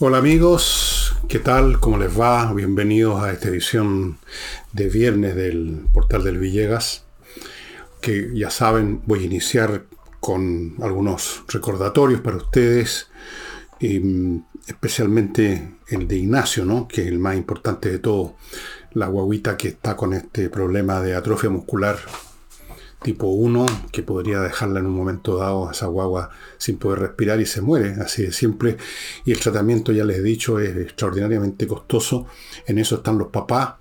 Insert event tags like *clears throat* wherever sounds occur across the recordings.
Hola amigos, ¿qué tal? ¿Cómo les va? Bienvenidos a esta edición de viernes del portal del Villegas, que ya saben, voy a iniciar con algunos recordatorios para ustedes, y, mm, especialmente el de Ignacio, ¿no? que es el más importante de todo, la guaguita que está con este problema de atrofia muscular tipo 1 que podría dejarla en un momento dado a esa guagua sin poder respirar y se muere, así de simple. Y el tratamiento, ya les he dicho, es extraordinariamente costoso. En eso están los papás.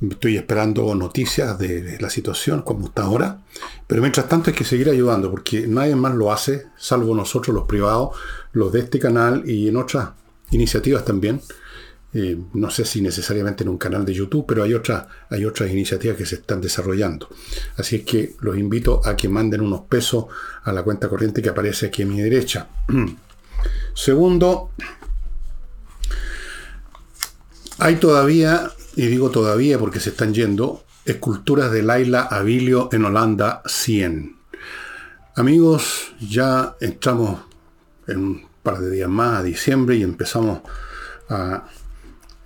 Estoy esperando noticias de la situación, como está ahora. Pero mientras tanto hay que seguir ayudando, porque nadie más lo hace, salvo nosotros los privados, los de este canal y en otras iniciativas también. Eh, no sé si necesariamente en un canal de YouTube, pero hay, hay otras iniciativas que se están desarrollando. Así es que los invito a que manden unos pesos a la cuenta corriente que aparece aquí a mi derecha. *clears throat* Segundo, hay todavía, y digo todavía porque se están yendo, esculturas de Laila Abilio en Holanda 100. Amigos, ya entramos en un par de días más a diciembre y empezamos a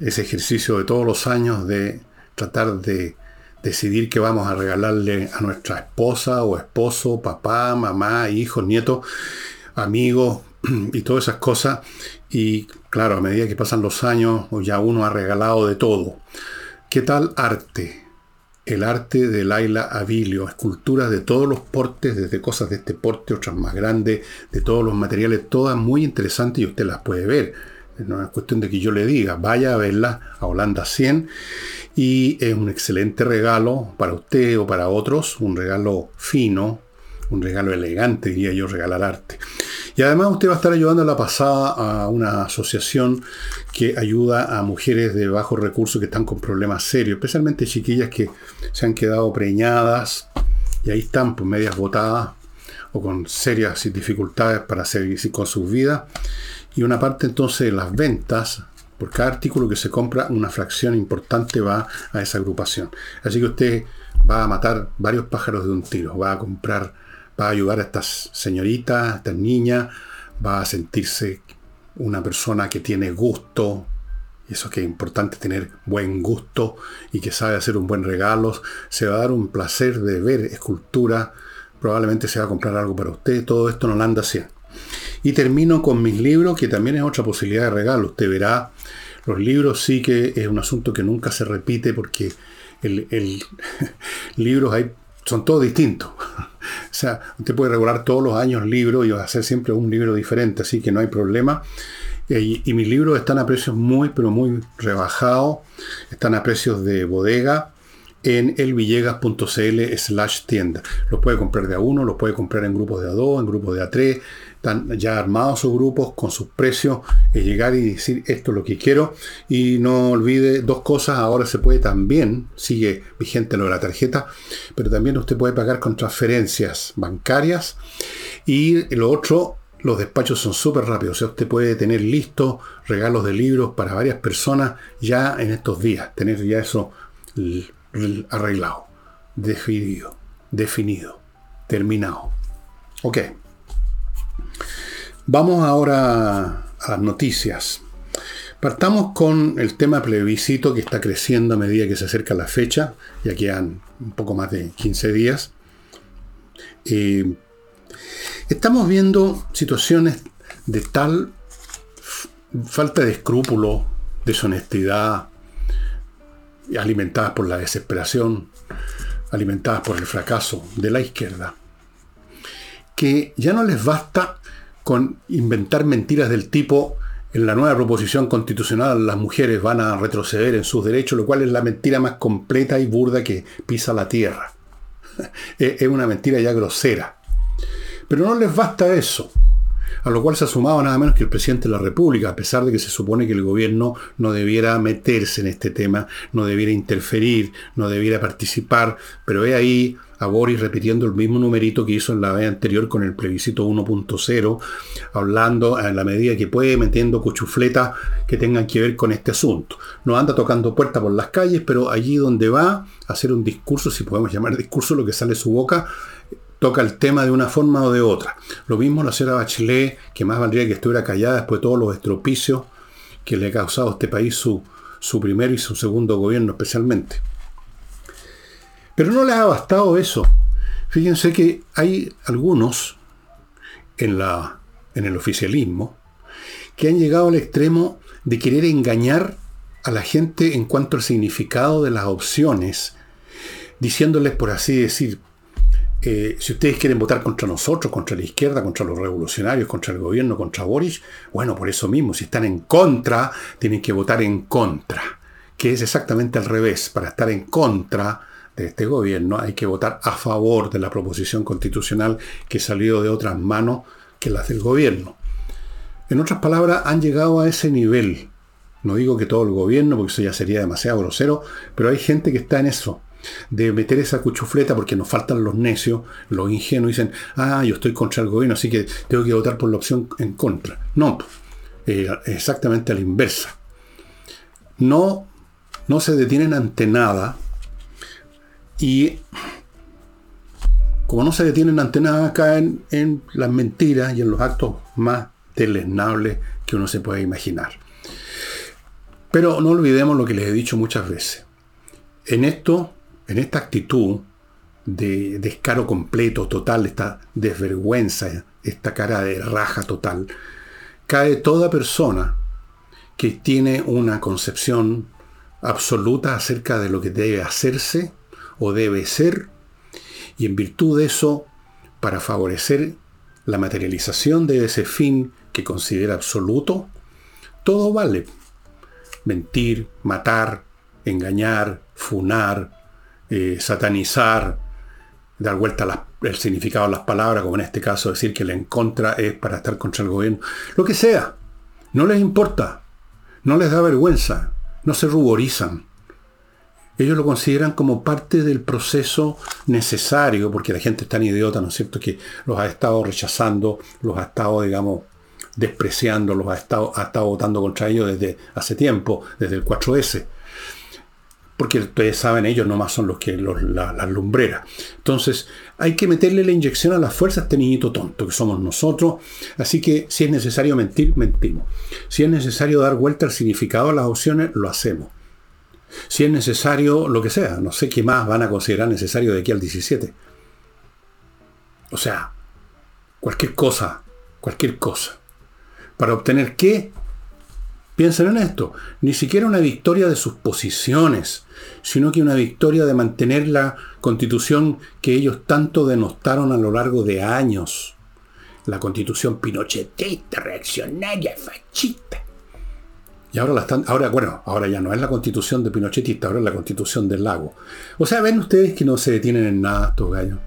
ese ejercicio de todos los años de tratar de decidir qué vamos a regalarle a nuestra esposa o esposo, papá, mamá, hijos, nietos, amigos y todas esas cosas. Y claro, a medida que pasan los años, ya uno ha regalado de todo. ¿Qué tal arte? El arte de Laila Abilio, esculturas de todos los portes, desde cosas de este porte, otras más grandes, de todos los materiales, todas muy interesantes y usted las puede ver no es cuestión de que yo le diga, vaya a verla a Holanda 100 y es un excelente regalo para usted o para otros, un regalo fino, un regalo elegante, diría yo, regalar arte. Y además usted va a estar ayudando a la pasada a una asociación que ayuda a mujeres de bajos recursos que están con problemas serios, especialmente chiquillas que se han quedado preñadas y ahí están pues medias botadas o con serias dificultades para seguir con sus vidas y una parte entonces de las ventas, por cada artículo que se compra, una fracción importante va a esa agrupación. Así que usted va a matar varios pájaros de un tiro, va a comprar, va a ayudar a estas señoritas, a estas niñas, va a sentirse una persona que tiene gusto, eso que es importante tener buen gusto y que sabe hacer un buen regalo, se va a dar un placer de ver escultura, probablemente se va a comprar algo para usted, todo esto no lo anda haciendo. Y termino con mis libros, que también es otra posibilidad de regalo. Usted verá, los libros sí que es un asunto que nunca se repite porque el, el *laughs* libros hay, son todos distintos. *laughs* o sea, usted puede regular todos los años libros y va a hacer siempre un libro diferente, así que no hay problema. Y, y mis libros están a precios muy, pero muy rebajados. Están a precios de bodega en elvillegas.cl slash tienda. Los puede comprar de a uno, los puede comprar en grupos de a dos, en grupos de a tres. Están ya armados sus grupos con sus precios. Es llegar y decir esto es lo que quiero. Y no olvide dos cosas. Ahora se puede también, sigue vigente lo de la tarjeta, pero también usted puede pagar con transferencias bancarias. Y lo otro, los despachos son súper rápidos. O sea, usted puede tener listos regalos de libros para varias personas ya en estos días. Tener ya eso arreglado, definido, definido, terminado. Ok. Vamos ahora a las noticias. Partamos con el tema plebiscito que está creciendo a medida que se acerca la fecha. Ya quedan un poco más de 15 días. Eh, estamos viendo situaciones de tal falta de escrúpulo, deshonestidad, alimentadas por la desesperación, alimentadas por el fracaso de la izquierda, que ya no les basta con inventar mentiras del tipo en la nueva proposición constitucional las mujeres van a retroceder en sus derechos, lo cual es la mentira más completa y burda que pisa la tierra. *laughs* es una mentira ya grosera. Pero no les basta eso a lo cual se ha sumado nada menos que el presidente de la República, a pesar de que se supone que el gobierno no debiera meterse en este tema, no debiera interferir, no debiera participar, pero ve ahí a Boris repitiendo el mismo numerito que hizo en la vez anterior con el plebiscito 1.0, hablando en la medida que puede, metiendo cuchufletas que tengan que ver con este asunto. No anda tocando puertas por las calles, pero allí donde va a hacer un discurso, si podemos llamar discurso, lo que sale de su boca, toca el tema de una forma o de otra. Lo mismo la señora Bachelet, que más valdría que estuviera callada después de todos los estropicios que le ha causado a este país su, su primero y su segundo gobierno especialmente. Pero no le ha bastado eso. Fíjense que hay algunos en, la, en el oficialismo que han llegado al extremo de querer engañar a la gente en cuanto al significado de las opciones, diciéndoles, por así decir, si ustedes quieren votar contra nosotros, contra la izquierda, contra los revolucionarios, contra el gobierno, contra Boris, bueno, por eso mismo, si están en contra, tienen que votar en contra, que es exactamente al revés. Para estar en contra de este gobierno hay que votar a favor de la proposición constitucional que salió de otras manos que las del gobierno. En otras palabras, han llegado a ese nivel. No digo que todo el gobierno, porque eso ya sería demasiado grosero, pero hay gente que está en eso de meter esa cuchufleta porque nos faltan los necios, los ingenuos, dicen, ah, yo estoy contra el gobierno, así que tengo que votar por la opción en contra. No, eh, exactamente a la inversa. No, no se detienen ante nada y como no se detienen ante nada, caen en las mentiras y en los actos más deleznables que uno se puede imaginar. Pero no olvidemos lo que les he dicho muchas veces. En esto en esta actitud de descaro completo, total, esta desvergüenza, esta cara de raja total, cae toda persona que tiene una concepción absoluta acerca de lo que debe hacerse o debe ser, y en virtud de eso, para favorecer la materialización de ese fin que considera absoluto, todo vale. Mentir, matar, engañar, funar, eh, satanizar, dar vuelta el significado de las palabras, como en este caso decir que la en contra es para estar contra el gobierno, lo que sea, no les importa, no les da vergüenza, no se ruborizan. Ellos lo consideran como parte del proceso necesario, porque la gente es tan idiota, ¿no es cierto?, que los ha estado rechazando, los ha estado, digamos, despreciando, los ha estado, ha estado votando contra ellos desde hace tiempo, desde el 4S porque ustedes saben, ellos nomás son los que las lumbreras. Entonces, hay que meterle la inyección a la fuerza a este niñito tonto que somos nosotros. Así que si es necesario mentir, mentimos. Si es necesario dar vuelta al significado a las opciones, lo hacemos. Si es necesario lo que sea, no sé qué más van a considerar necesario de aquí al 17. O sea, cualquier cosa, cualquier cosa. ¿Para obtener qué? Piensen en esto, ni siquiera una victoria de sus posiciones, sino que una victoria de mantener la constitución que ellos tanto denostaron a lo largo de años. La constitución pinochetista, reaccionaria, fascista. Y ahora la están, ahora, bueno, ahora ya no es la constitución de pinochetista, ahora es la constitución del lago. O sea, ven ustedes que no se detienen en nada estos gallos,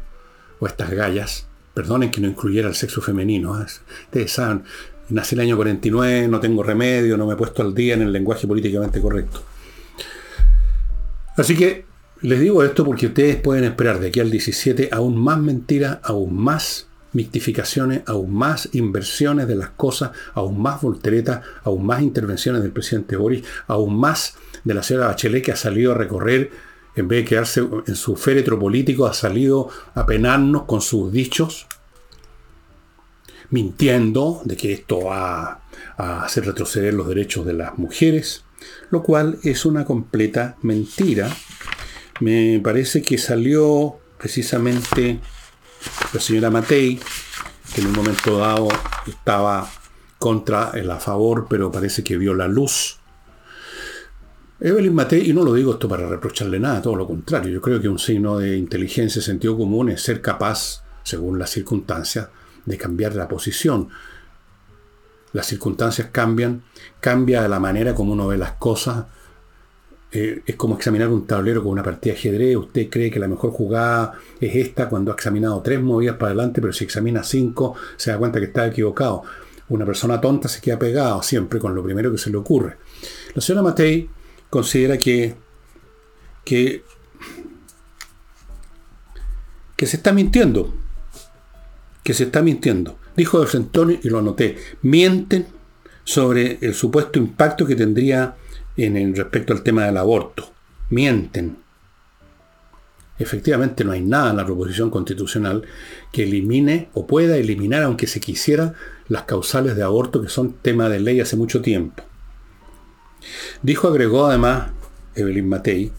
o estas gallas. Perdonen que no incluyera el sexo femenino. ¿eh? Ustedes saben, Nací el año 49, no tengo remedio, no me he puesto al día en el lenguaje políticamente correcto. Así que les digo esto porque ustedes pueden esperar de aquí al 17 aún más mentiras, aún más mictificaciones, aún más inversiones de las cosas, aún más volteretas, aún más intervenciones del presidente Boris, aún más de la señora Bachelet que ha salido a recorrer, en vez de quedarse en su féretro político, ha salido a penarnos con sus dichos, mintiendo de que esto va a hacer retroceder los derechos de las mujeres, lo cual es una completa mentira. Me parece que salió precisamente la señora Matei, que en un momento dado estaba contra el a favor, pero parece que vio la luz. Evelyn Matei, y no lo digo esto para reprocharle nada, todo lo contrario, yo creo que un signo de inteligencia y sentido común es ser capaz, según las circunstancias, de cambiar la posición. Las circunstancias cambian, cambia la manera como uno ve las cosas. Eh, es como examinar un tablero con una partida de ajedrez. Usted cree que la mejor jugada es esta cuando ha examinado tres movidas para adelante, pero si examina cinco se da cuenta que está equivocado. Una persona tonta se queda pegado siempre con lo primero que se le ocurre. La señora Matei considera que, que se está mintiendo que se está mintiendo. Dijo de Antonio, y lo anoté, mienten sobre el supuesto impacto que tendría en el, respecto al tema del aborto. Mienten. Efectivamente no hay nada en la proposición constitucional que elimine o pueda eliminar, aunque se quisiera, las causales de aborto que son tema de ley hace mucho tiempo. Dijo, agregó además Evelyn Matei,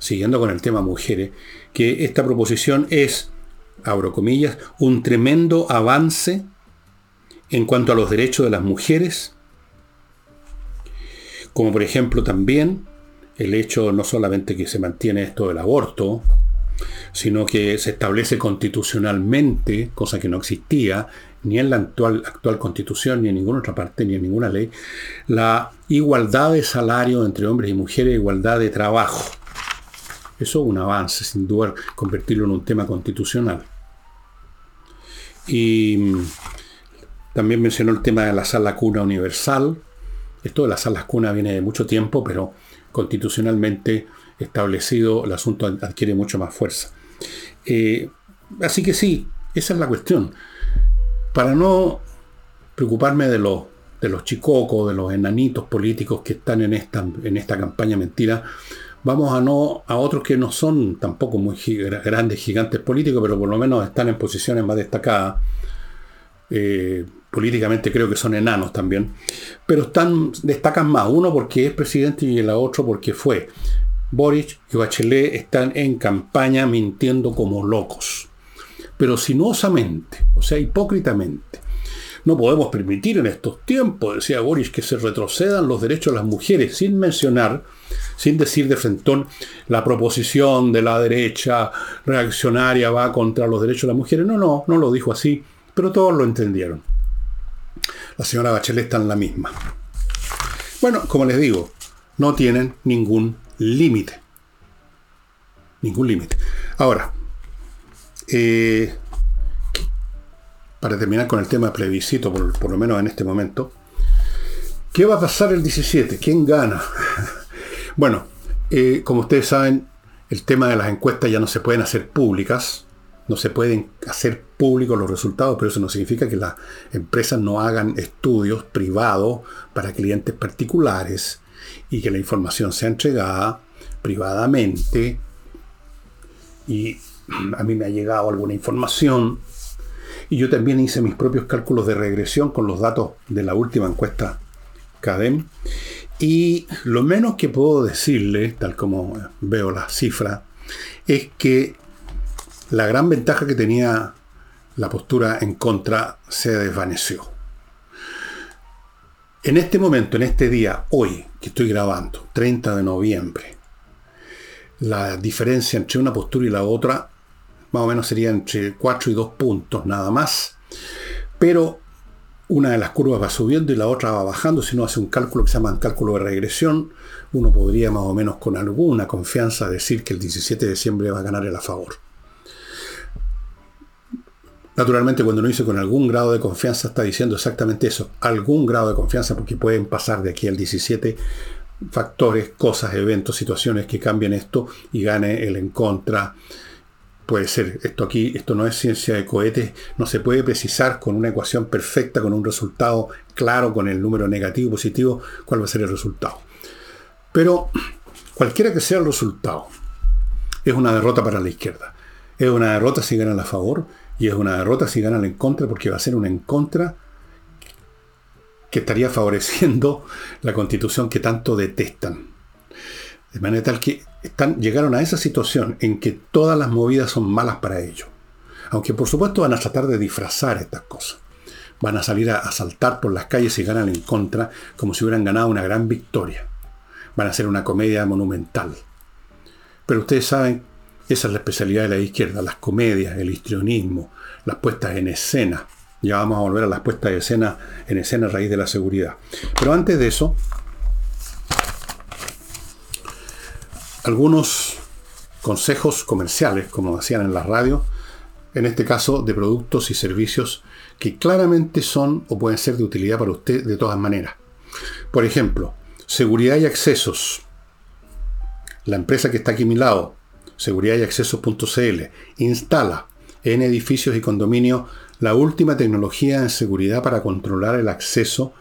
siguiendo con el tema mujeres, que esta proposición es, abro comillas, un tremendo avance en cuanto a los derechos de las mujeres, como por ejemplo también el hecho no solamente que se mantiene esto del aborto, sino que se establece constitucionalmente, cosa que no existía ni en la actual, actual constitución, ni en ninguna otra parte, ni en ninguna ley, la igualdad de salario entre hombres y mujeres, igualdad de trabajo. Eso es un avance, sin duda, convertirlo en un tema constitucional. Y mm, también mencionó el tema de la sala cuna universal. Esto de las salas cuna viene de mucho tiempo, pero constitucionalmente establecido el asunto adquiere mucho más fuerza. Eh, así que sí, esa es la cuestión. Para no preocuparme de los, de los chicocos, de los enanitos políticos que están en esta, en esta campaña mentira, vamos a no a otros que no son tampoco muy grandes gigantes políticos, pero por lo menos están en posiciones más destacadas. Eh, políticamente creo que son enanos también, pero están, destacan más, uno porque es presidente y el otro porque fue. Boric y Bachelet están en campaña mintiendo como locos, pero sinuosamente, o sea, hipócritamente. No podemos permitir en estos tiempos, decía Boric, que se retrocedan los derechos de las mujeres, sin mencionar, sin decir de frentón, la proposición de la derecha reaccionaria va contra los derechos de las mujeres. No, no, no lo dijo así, pero todos lo entendieron. La señora Bachelet está en la misma. Bueno, como les digo, no tienen ningún límite. Ningún límite. Ahora, eh, para terminar con el tema de plebiscito, por, lo menos en este momento, ¿qué va a pasar el 17? ¿Quién gana? Bueno, eh, como ustedes saben, el tema de las encuestas ya no se pueden hacer públicas, no se pueden hacer públicos los resultados, pero eso no significa que las empresas no hagan estudios privados para clientes particulares y que la información sea entregada privadamente. Y a mí me ha llegado alguna información. Y yo también hice mis propios cálculos de regresión con los datos de la última encuesta CADEM. Y lo menos que puedo decirle, tal como veo la cifra, es que la gran ventaja que tenía la postura en contra se desvaneció. En este momento, en este día, hoy que estoy grabando, 30 de noviembre, la diferencia entre una postura y la otra más o menos sería entre 4 y 2 puntos nada más. Pero una de las curvas va subiendo y la otra va bajando. Si uno hace un cálculo que se llama cálculo de regresión, uno podría más o menos con alguna confianza decir que el 17 de diciembre va a ganar el a favor. Naturalmente, cuando uno dice con algún grado de confianza, está diciendo exactamente eso, algún grado de confianza, porque pueden pasar de aquí al 17 factores, cosas, eventos, situaciones que cambien esto y gane el en contra. Puede ser, esto aquí, esto no es ciencia de cohetes, no se puede precisar con una ecuación perfecta, con un resultado claro, con el número negativo, positivo, cuál va a ser el resultado. Pero cualquiera que sea el resultado, es una derrota para la izquierda. Es una derrota si gana a favor, y es una derrota si ganan en contra, porque va a ser un en contra que estaría favoreciendo la constitución que tanto detestan. De manera tal que están, llegaron a esa situación en que todas las movidas son malas para ellos. Aunque por supuesto van a tratar de disfrazar estas cosas. Van a salir a asaltar por las calles y ganan en contra como si hubieran ganado una gran victoria. Van a hacer una comedia monumental. Pero ustedes saben esa es la especialidad de la izquierda, las comedias, el histrionismo, las puestas en escena. Ya vamos a volver a las puestas de escena en escena a raíz de la seguridad. Pero antes de eso, algunos consejos comerciales, como decían en la radio, en este caso de productos y servicios que claramente son o pueden ser de utilidad para usted de todas maneras. Por ejemplo, seguridad y accesos. La empresa que está aquí a mi lado, seguridad y instala en edificios y condominios la última tecnología en seguridad para controlar el acceso,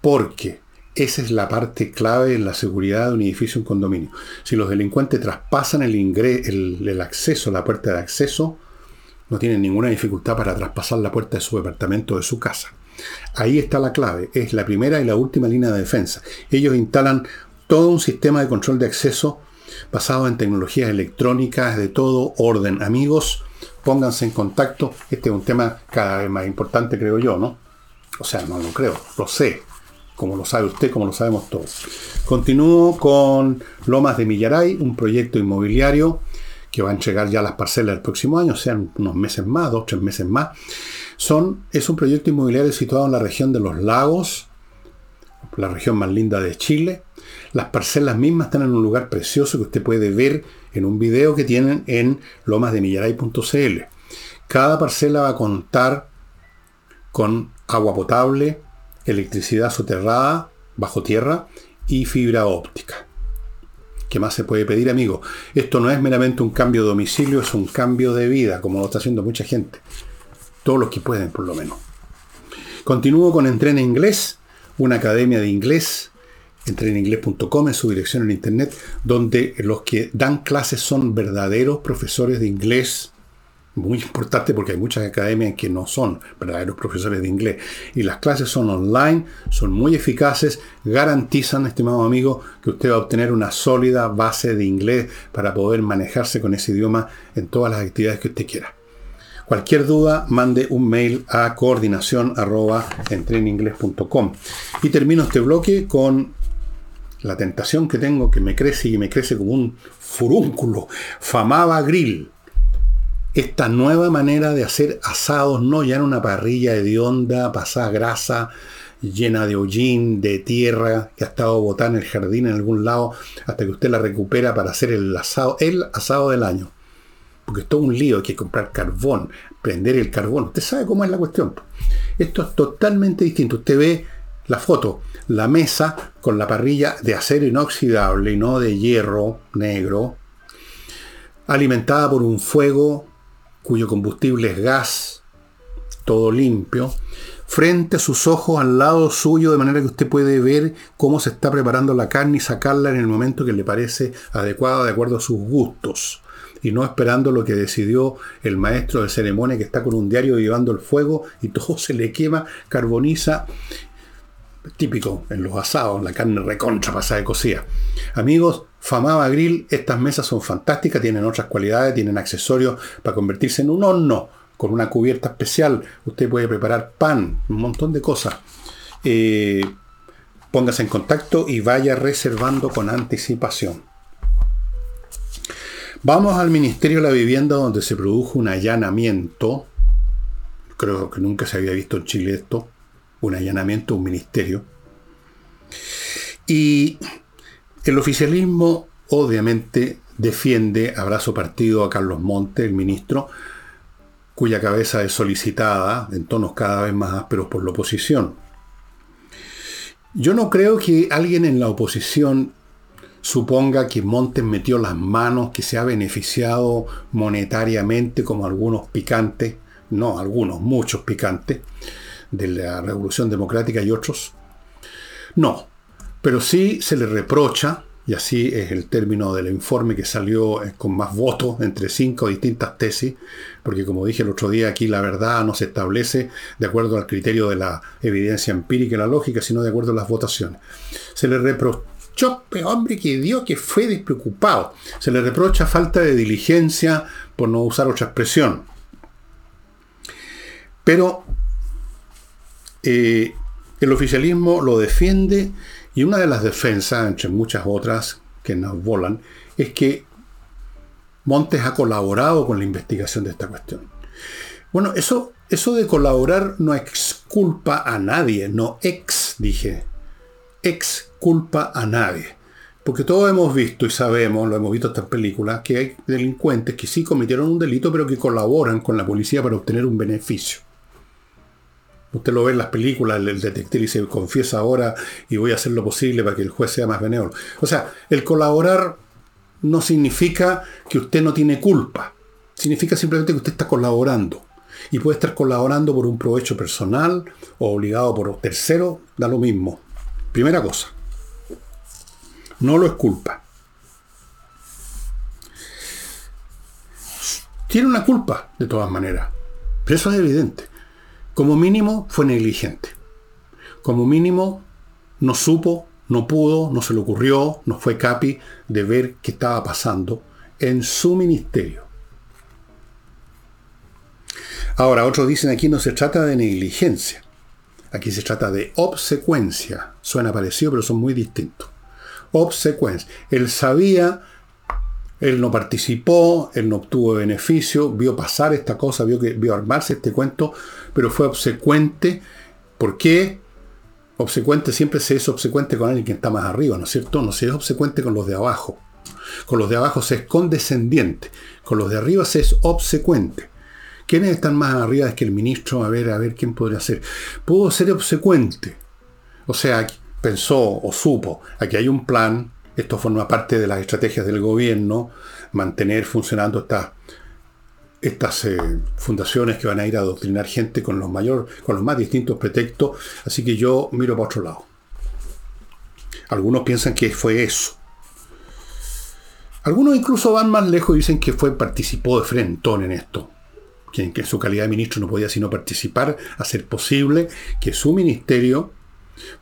porque esa es la parte clave en la seguridad de un edificio un condominio. Si los delincuentes traspasan el, el, el acceso, la puerta de acceso, no tienen ninguna dificultad para traspasar la puerta de su departamento o de su casa. Ahí está la clave, es la primera y la última línea de defensa. Ellos instalan todo un sistema de control de acceso basado en tecnologías electrónicas de todo orden. Amigos, pónganse en contacto. Este es un tema cada vez más importante, creo yo, ¿no? O sea, no lo creo, lo sé. Como lo sabe usted, como lo sabemos todos. Continúo con Lomas de Millaray, un proyecto inmobiliario que va a entregar ya las parcelas el próximo año, sean unos meses más, dos, tres meses más. Son, es un proyecto inmobiliario situado en la región de los lagos, la región más linda de Chile. Las parcelas mismas están en un lugar precioso que usted puede ver en un video que tienen en lomasdemillaray.cl. Cada parcela va a contar con agua potable, electricidad soterrada bajo tierra y fibra óptica. ¿Qué más se puede pedir, amigo? Esto no es meramente un cambio de domicilio, es un cambio de vida, como lo está haciendo mucha gente. Todos los que pueden, por lo menos. Continúo con Entrena Inglés, una academia de inglés, entreninglés.com es su dirección en internet, donde los que dan clases son verdaderos profesores de inglés muy importante porque hay muchas academias que no son verdaderos profesores de inglés. Y las clases son online, son muy eficaces, garantizan, estimado amigo, que usted va a obtener una sólida base de inglés para poder manejarse con ese idioma en todas las actividades que usted quiera. Cualquier duda, mande un mail a coordinación Y termino este bloque con la tentación que tengo, que me crece y me crece como un furúnculo. Famaba Grill esta nueva manera de hacer asados, no ya en una parrilla hedionda, pasada grasa, llena de hollín, de tierra, que ha estado botada en el jardín en algún lado, hasta que usted la recupera para hacer el asado, el asado del año. Porque es todo un lío, hay que comprar carbón, prender el carbón. Usted sabe cómo es la cuestión. Esto es totalmente distinto. Usted ve la foto, la mesa con la parrilla de acero inoxidable y no de hierro negro, alimentada por un fuego cuyo combustible es gas, todo limpio, frente a sus ojos al lado suyo, de manera que usted puede ver cómo se está preparando la carne y sacarla en el momento que le parece adecuado de acuerdo a sus gustos. Y no esperando lo que decidió el maestro de ceremonia que está con un diario llevando el fuego y todo se le quema, carboniza. Típico en los asados, la carne recontra pasada de cocida. Amigos, Famaba Grill, estas mesas son fantásticas, tienen otras cualidades, tienen accesorios para convertirse en un horno con una cubierta especial. Usted puede preparar pan, un montón de cosas. Eh, póngase en contacto y vaya reservando con anticipación. Vamos al Ministerio de la Vivienda donde se produjo un allanamiento. Creo que nunca se había visto en Chile esto. Un allanamiento, un ministerio. Y el oficialismo obviamente defiende, abrazo partido a Carlos Monte, el ministro, cuya cabeza es solicitada en tonos cada vez más ásperos por la oposición. Yo no creo que alguien en la oposición suponga que Montes metió las manos, que se ha beneficiado monetariamente como algunos picantes, no algunos, muchos picantes, de la Revolución Democrática y otros. No, pero sí se le reprocha, y así es el término del informe que salió eh, con más votos entre cinco distintas tesis, porque como dije el otro día, aquí la verdad no se establece de acuerdo al criterio de la evidencia empírica y la lógica, sino de acuerdo a las votaciones. Se le reprochó, hombre, que dio que fue despreocupado. Se le reprocha falta de diligencia, por no usar otra expresión. Pero eh, el oficialismo lo defiende y una de las defensas, entre muchas otras que nos volan, es que Montes ha colaborado con la investigación de esta cuestión. Bueno, eso, eso de colaborar no exculpa a nadie, no ex, dije, exculpa a nadie. Porque todos hemos visto y sabemos, lo hemos visto en estas películas, que hay delincuentes que sí cometieron un delito, pero que colaboran con la policía para obtener un beneficio. Usted lo ve en las películas, el, detective se confiesa ahora y voy a hacer lo posible para que el juez sea más benévolo. O sea, el colaborar no significa que usted no tiene culpa. Significa simplemente que usted está colaborando. Y puede estar colaborando por un provecho personal o obligado por tercero, da lo mismo. Primera cosa. No lo es culpa. Tiene una culpa, de todas maneras. Pero eso es evidente Como mínimo fue negligente. Como mínimo no supo, no pudo, no se le ocurrió, no fue capi de ver qué estaba pasando en su ministerio. Ahora, otros dicen aquí no se trata de negligencia. Aquí se trata de obsecuencia. Suena parecido, pero son muy distintos. Obsecuencia. Él sabía, él no participó, él no obtuvo beneficio, vio pasar esta cosa, vio, que, vio armarse este cuento, pero fue obsecuente. ¿Por qué? Obsecuente siempre se es obsecuente con alguien que está más arriba, ¿no es cierto? No se es obsecuente con los de abajo. Con los de abajo se es condescendiente. Con los de arriba se es obsecuente. ¿Quiénes están más arriba que el ministro? A ver, a ver, ¿quién podría ser? Pudo ser obsecuente. O sea, pensó o supo, aquí hay un plan, esto forma parte de las estrategias del gobierno, mantener funcionando estas, estas eh, fundaciones que van a ir a adoctrinar gente con los, mayor, con los más distintos pretextos, así que yo miro para otro lado. Algunos piensan que fue eso. Algunos incluso van más lejos y dicen que fue, participó de frentón en esto que en su calidad de ministro no podía sino participar, hacer posible que su ministerio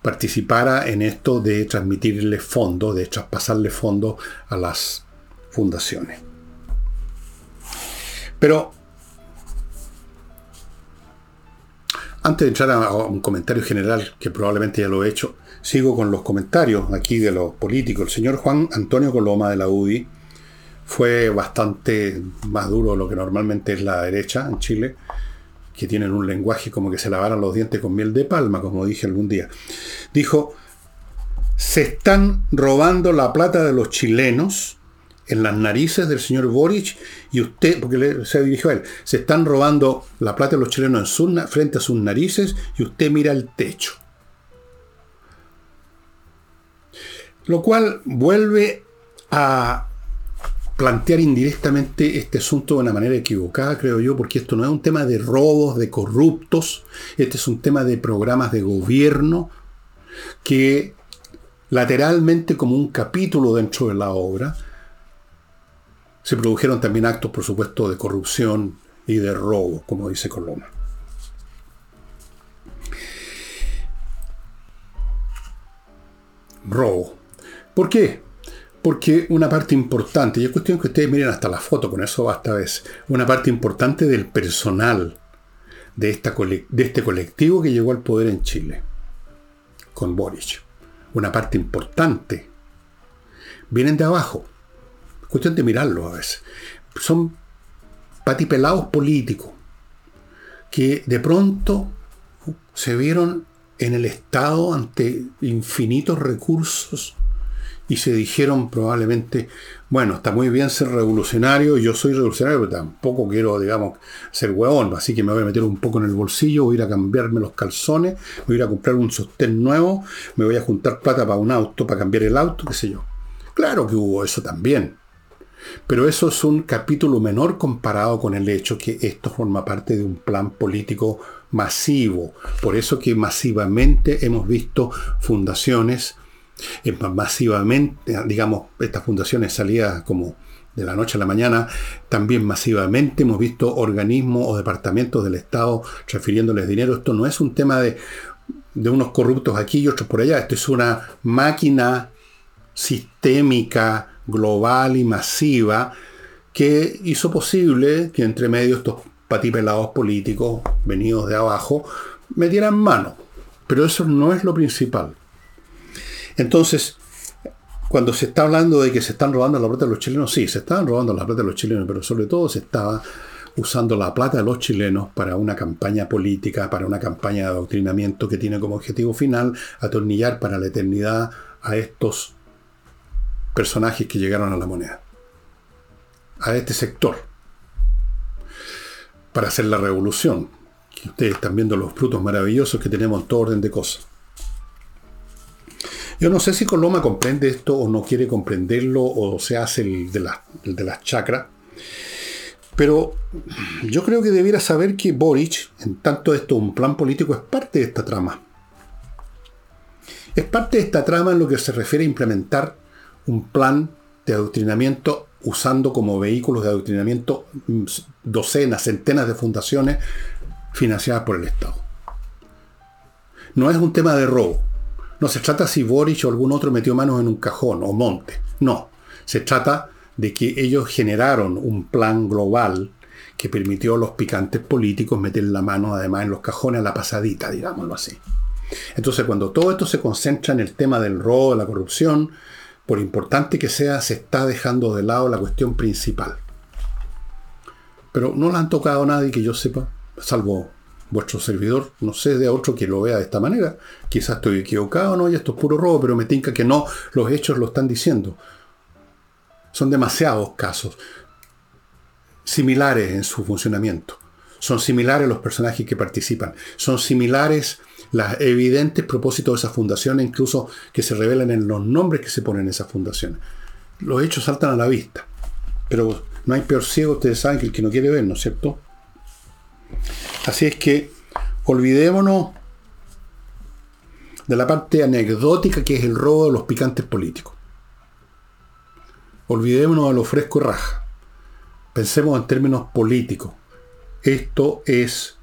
participara en esto de transmitirle fondos, de traspasarle fondos a las fundaciones. Pero antes de entrar a un comentario general, que probablemente ya lo he hecho, sigo con los comentarios aquí de los políticos. El señor Juan Antonio Coloma de la UDI fue bastante más duro de lo que normalmente es la derecha en Chile, que tienen un lenguaje como que se lavaran los dientes con miel de palma, como dije algún día. Dijo, se están robando la plata de los chilenos en las narices del señor Boric y usted, porque se dirigió a él, se están robando la plata de los chilenos en frente a sus narices y usted mira el techo. Lo cual vuelve a plantear indirectamente este asunto de una manera equivocada, creo yo, porque esto no es un tema de robos, de corruptos, este es un tema de programas de gobierno que lateralmente como un capítulo dentro de la obra, se produjeron también actos, por supuesto, de corrupción y de robo, como dice Coloma. Robo. ¿Por qué? Porque una parte importante, y es cuestión que ustedes miren hasta la foto, con eso basta vez, una parte importante del personal de, esta, de este colectivo que llegó al poder en Chile, con Boric, una parte importante, vienen de abajo. Cuestión de mirarlo a veces. Son patipelados políticos que de pronto se vieron en el Estado ante infinitos recursos y se dijeron probablemente, bueno, está muy bien ser revolucionario, yo soy revolucionario, pero tampoco quiero, digamos, ser hueón, así que me voy a meter un poco en el bolsillo, voy a ir a cambiarme los calzones, voy a ir a comprar un sostén nuevo, me voy a juntar plata para un auto, para cambiar el auto, qué sé yo. Claro que hubo eso también. Pero eso es un capítulo menor comparado con el hecho que esto forma parte de un plan político masivo. Por eso que masivamente hemos visto fundaciones masivamente, digamos, estas fundaciones salidas como de la noche a la mañana, también masivamente hemos visto organismos o departamentos del Estado refiriéndoles dinero. Esto no es un tema de, de unos corruptos aquí y otros por allá, esto es una máquina sistémica, global y masiva que hizo posible que entre medio estos patipelados políticos venidos de abajo metieran mano. Pero eso no es lo principal. Entonces, cuando se está hablando de que se están robando la plata de los chilenos, sí, se estaban robando la plata de los chilenos, pero sobre todo se estaba usando la plata de los chilenos para una campaña política, para una campaña de adoctrinamiento que tiene como objetivo final atornillar para la eternidad a estos personajes que llegaron a la moneda, a este sector, para hacer la revolución. ustedes están viendo los frutos maravillosos que tenemos en todo orden de cosas. Yo no sé si Coloma comprende esto o no quiere comprenderlo o se hace el de, de las chakras. Pero yo creo que debiera saber que Boric, en tanto esto un plan político, es parte de esta trama. Es parte de esta trama en lo que se refiere a implementar un plan de adoctrinamiento usando como vehículos de adoctrinamiento docenas, centenas de fundaciones financiadas por el Estado. no es un tema de robo. No se trata si Boric o algún otro metió manos en un cajón o monte. No. Se trata de que ellos generaron un plan global que permitió a los picantes políticos meter la mano además en los cajones a la pasadita, digámoslo así. Entonces, cuando todo esto se concentra en el tema del robo, de la corrupción, por importante que sea, se está dejando de lado la cuestión principal. Pero no la han tocado nadie que yo sepa, salvo vuestro servidor, no sé de otro que lo vea de esta manera. Quizás estoy equivocado, ¿no? Y esto es puro robo, pero me tinca que no, los hechos lo están diciendo. Son demasiados casos similares en su funcionamiento. Son similares los personajes que participan. Son similares los evidentes propósitos de esa fundación, incluso que se revelan en los nombres que se ponen en esa fundación. Los hechos saltan a la vista. Pero no hay peor ciego, ustedes saben, que el que no quiere ver, ¿no es cierto? Así es que olvidémonos de la parte anecdótica que es el robo de los picantes políticos. Olvidémonos de lo fresco y raja. Pensemos en términos políticos. Esto es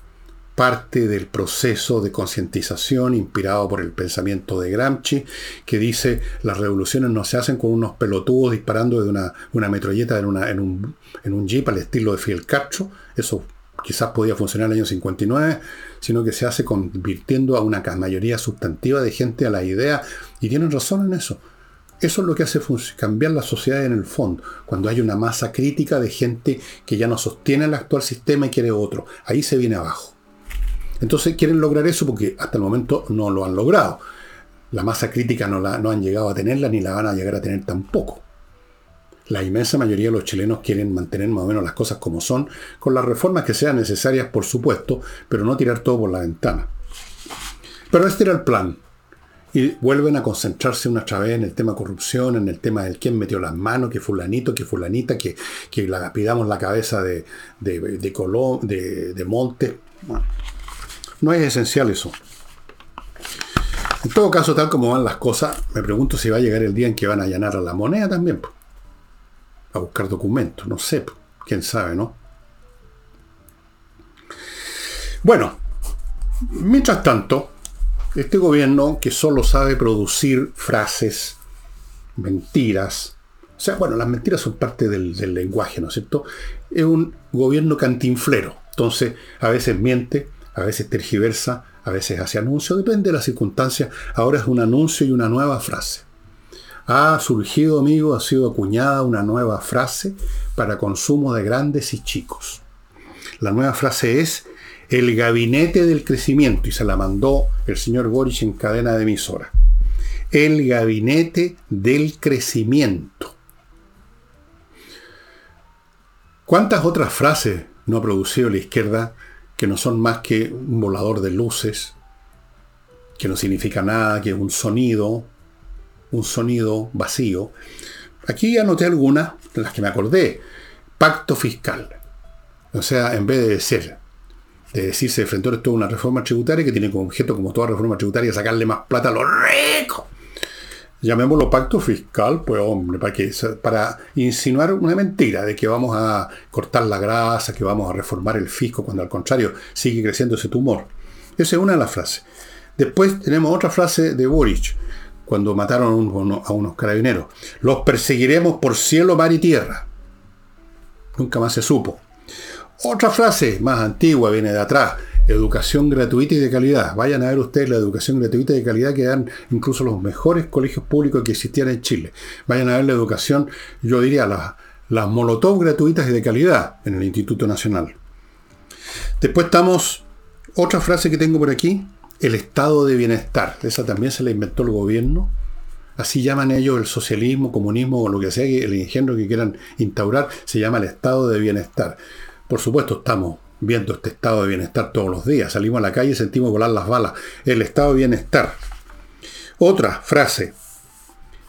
parte del proceso de concientización inspirado por el pensamiento de Gramsci, que dice las revoluciones no se hacen con unos pelotudos disparando de una, una metralleta en, una, en, un, en un jeep al estilo de Fidel Castro. Eso quizás podía funcionar en el año 59, sino que se hace convirtiendo a una mayoría sustantiva de gente a la idea, y tienen razón en eso. Eso es lo que hace cambiar la sociedad en el fondo, cuando hay una masa crítica de gente que ya no sostiene el actual sistema y quiere otro. Ahí se viene abajo. Entonces quieren lograr eso porque hasta el momento no lo han logrado. La masa crítica no, la, no han llegado a tenerla ni la van a llegar a tener tampoco. La inmensa mayoría de los chilenos quieren mantener más o menos las cosas como son, con las reformas que sean necesarias, por supuesto, pero no tirar todo por la ventana. Pero este era el plan. Y vuelven a concentrarse una otra vez en el tema corrupción, en el tema del quién metió las manos, que fulanito, que fulanita, que, que la, pidamos la cabeza de, de, de, Colón, de, de Monte. No es esencial eso. En todo caso, tal como van las cosas, me pregunto si va a llegar el día en que van a allanar a la moneda también. A buscar documentos, no sé, quién sabe, ¿no? Bueno, mientras tanto, este gobierno que solo sabe producir frases, mentiras, o sea, bueno, las mentiras son parte del, lenguaje, ¿no es cierto? Es un gobierno cantinflero. Entonces, a veces miente, a veces tergiversa, a veces hace anuncio, depende de las circunstancias. Ahora es un anuncio y una nueva frase. Ha surgido, amigo, ha sido acuñada una nueva frase para consumo de grandes y chicos. La nueva frase es el gabinete del crecimiento, y se la mandó el señor Boric en cadena de emisora. El gabinete del crecimiento. ¿Cuántas otras frases no ha producido la izquierda que no son más que un volador de luces, que no significa nada, que es un sonido, un sonido vacío? Aquí anoté algunas de las que me acordé. Pacto fiscal. O sea, en vez de ser de decirse frente a esto una reforma tributaria que tiene como objeto, como toda reforma tributaria, sacarle más plata a los ricos. Llamémoslo pacto fiscal, pues hombre, para, para insinuar una mentira de que vamos a cortar la grasa, que vamos a reformar el fisco, cuando al contrario sigue creciendo ese tumor. Esa es una de las frases. Después tenemos otra frase de Boric, cuando mataron a unos carabineros. Los perseguiremos por cielo, mar y tierra. Nunca más se supo. Otra frase más antigua viene de atrás. Educación gratuita y de calidad. Vayan a ver ustedes la educación gratuita y de calidad que dan incluso los mejores colegios públicos que existían en Chile. Vayan a ver la educación, yo diría, las, molotov gratuitas y de calidad en el Instituto Nacional. Después estamos, otra frase que tengo por aquí, el estado de bienestar. Esa también se la inventó el gobierno. Así llaman ellos el socialismo, comunismo o lo que sea, el ingenio que quieran instaurar, se llama el estado de bienestar. Por supuesto, estamos viendo este estado de bienestar todos los días. Salimos a la calle y sentimos volar las balas. El estado de bienestar. Otra frase.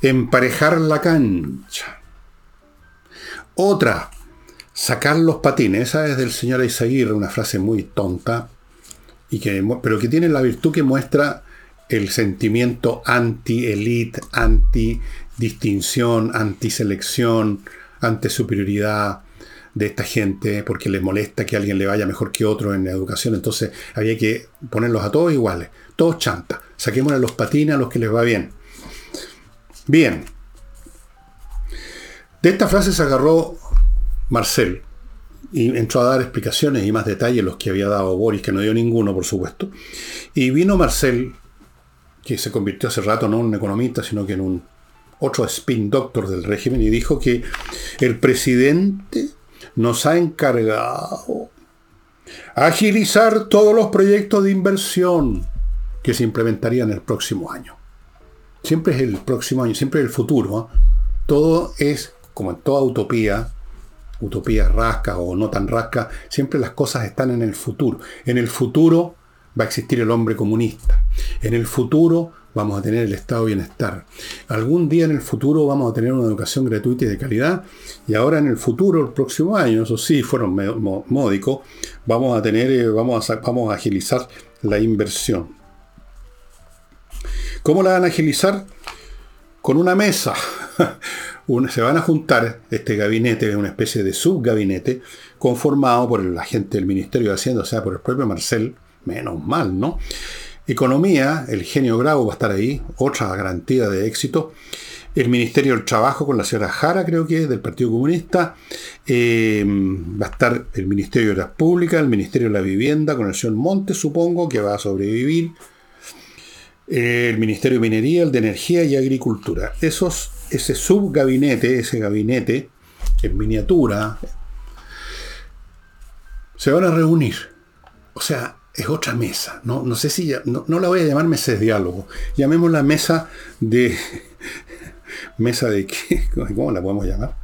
Emparejar la cancha. Otra. Sacar los patines. Esa es del señor Aizaguirre, una frase muy tonta, y que, pero que tiene la virtud que muestra el sentimiento anti-elite, anti-distinción, anti-selección, anti-superioridad, de esta gente porque les molesta que alguien le vaya mejor que otro en la educación. Entonces había que ponerlos a todos iguales, todos chantas. Saquémosle los patines a los que les va bien. Bien. De esta frase se agarró Marcel y entró a dar explicaciones y más detalles los que había dado Boris, que no dio ninguno, por supuesto. Y vino Marcel, que se convirtió hace rato no en un economista, sino que en un otro spin doctor del régimen, y dijo que el presidente nos ha encargado agilizar todos los proyectos de inversión que se implementarían el próximo año. Siempre es el próximo año, siempre es el futuro. ¿eh? Todo es, como en toda utopía, utopía rasca o no tan rasca, siempre las cosas están en el futuro. En el futuro va a existir el hombre comunista. En el futuro vamos a tener el estado de bienestar. Algún día en el futuro vamos a tener una educación gratuita y de calidad. Y ahora en el futuro, el próximo año, eso sí, fueron módicos, vamos a tener, eh, vamos a, vamos a agilizar la inversión. ¿Cómo la van a agilizar? Con una mesa. *laughs* se van a juntar este gabinete, una especie de subgabinete, conformado por la gente del Ministerio de Hacienda, o sea, por el propio Marcel, menos mal, ¿no? Economía, el genio Grau va a estar ahí, otra garantía de éxito. El Ministerio del Trabajo con la señora Jara, creo que del Partido Comunista. Eh, va a estar el Ministerio de las Públicas, el Ministerio de la Vivienda con el señor Montes, supongo, que va a sobrevivir. el Ministerio de Minería, el de Energía y Agricultura. Esos ese subgabinete, ese gabinete en miniatura, se van a reunir. O sea, es otra mesa. No, no sé si no, la voy a llamar mesa de diálogo. Llamémosla mesa de. *laughs* mesa de qué? *laughs* ¿Cómo la podemos llamar?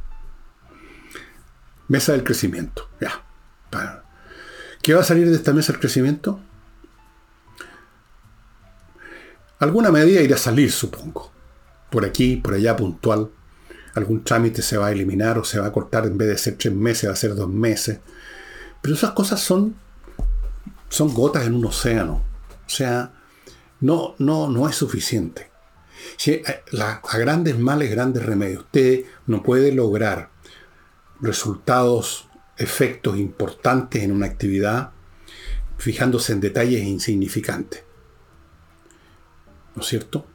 Mesa del crecimiento. Ya. ¿Qué va a salir de esta mesa del crecimiento? Alguna medida irá a salir, supongo por aquí, por allá puntual. Algún trámite se va a eliminar o se va a cortar en vez de ser tres meses, va a ser dos meses. Pero esas cosas son, son gotas en un océano. O sea, no, no, no es suficiente. Eh, a grandes males, grandes remedios. Usted no puede lograr resultados, efectos importantes en una actividad fijándose en detalles insignificantes. ¿No es cierto?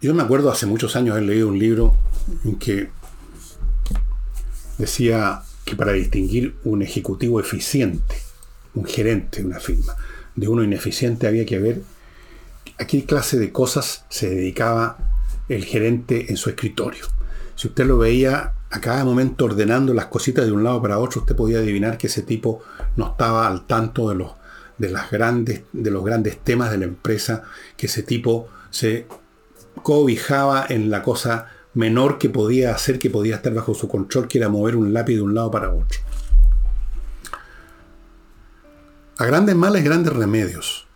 Yo me acuerdo hace muchos años haber leído un libro en que decía que para distinguir un ejecutivo eficiente, un gerente de una firma, de uno ineficiente había que ver a qué clase de cosas se dedicaba el gerente en su escritorio. Si usted lo veía a cada momento ordenando las cositas de un lado para otro, usted podía adivinar que ese tipo no estaba al tanto de los, de las grandes, de los grandes temas de la empresa, que ese tipo se cobijaba en la cosa menor que podía hacer, que podía estar bajo su control, que era mover un lápiz de un lado para otro. A grandes males, grandes remedios.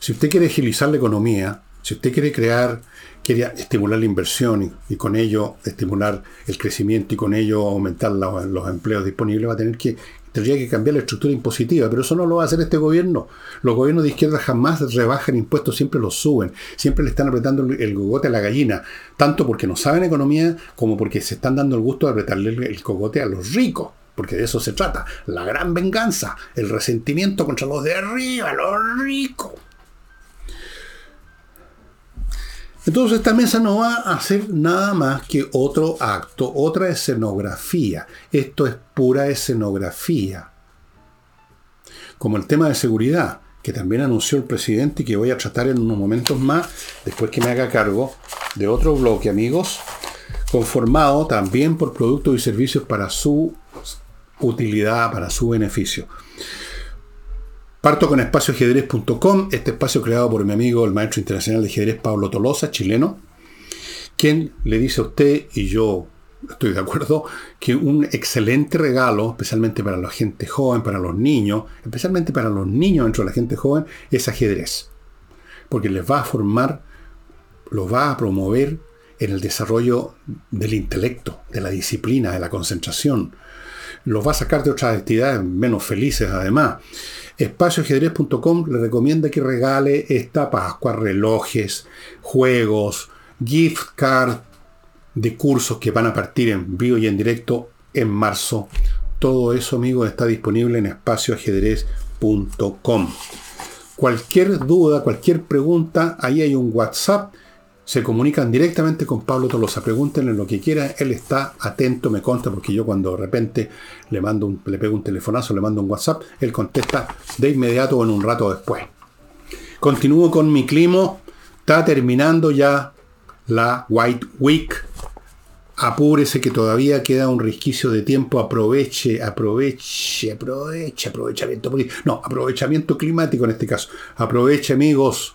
Si usted quiere agilizar la economía, si usted quiere crear, quiere estimular la inversión y, con ello estimular el crecimiento y con ello aumentar los empleos disponibles, va a tener que Tendría que cambiar la estructura impositiva, pero eso no lo va a hacer este gobierno. Los gobiernos de izquierda jamás rebajan impuestos, siempre los suben, siempre le están apretando el cogote a la gallina, tanto porque no saben economía como porque se están dando el gusto de apretarle el cogote a los ricos, porque de eso se trata. La gran venganza, el resentimiento contra los de arriba, los ricos. Entonces esta mesa no va a hacer nada más que otro acto, otra escenografía. Esto es pura escenografía. Como el tema de seguridad, que también anunció el presidente y que voy a tratar en unos momentos más, después que me haga cargo de otro bloque, amigos, conformado también por productos y servicios para su utilidad, para su beneficio. Parto con espacioajedrez.com, este espacio creado por mi amigo, el maestro internacional de ajedrez Pablo Tolosa, chileno, quien le dice a usted, y yo estoy de acuerdo, que un excelente regalo, especialmente para la gente joven, para los niños, especialmente para los niños dentro de la gente joven, es ajedrez. Porque les va a formar, los va a promover en el desarrollo del intelecto, de la disciplina, de la concentración. Los va a sacar de otras actividades menos felices además espacioajedrez.com le recomienda que regale esta Pascua relojes, juegos, gift card de cursos que van a partir en vivo y en directo en marzo. Todo eso, amigos, está disponible en espacioajedrez.com. Cualquier duda, cualquier pregunta, ahí hay un WhatsApp. Se comunican directamente con Pablo Tolosa. Pregúntenle lo que quieran. Él está atento, me consta, porque yo cuando de repente le mando un, le pego un telefonazo, le mando un WhatsApp, él contesta de inmediato o en un rato después. Continúo con mi clima. Está terminando ya la White Week. Apúrese que todavía queda un resquicio de tiempo. Aproveche, aproveche, aproveche, aprovechamiento. No, aprovechamiento climático en este caso. Aproveche, amigos,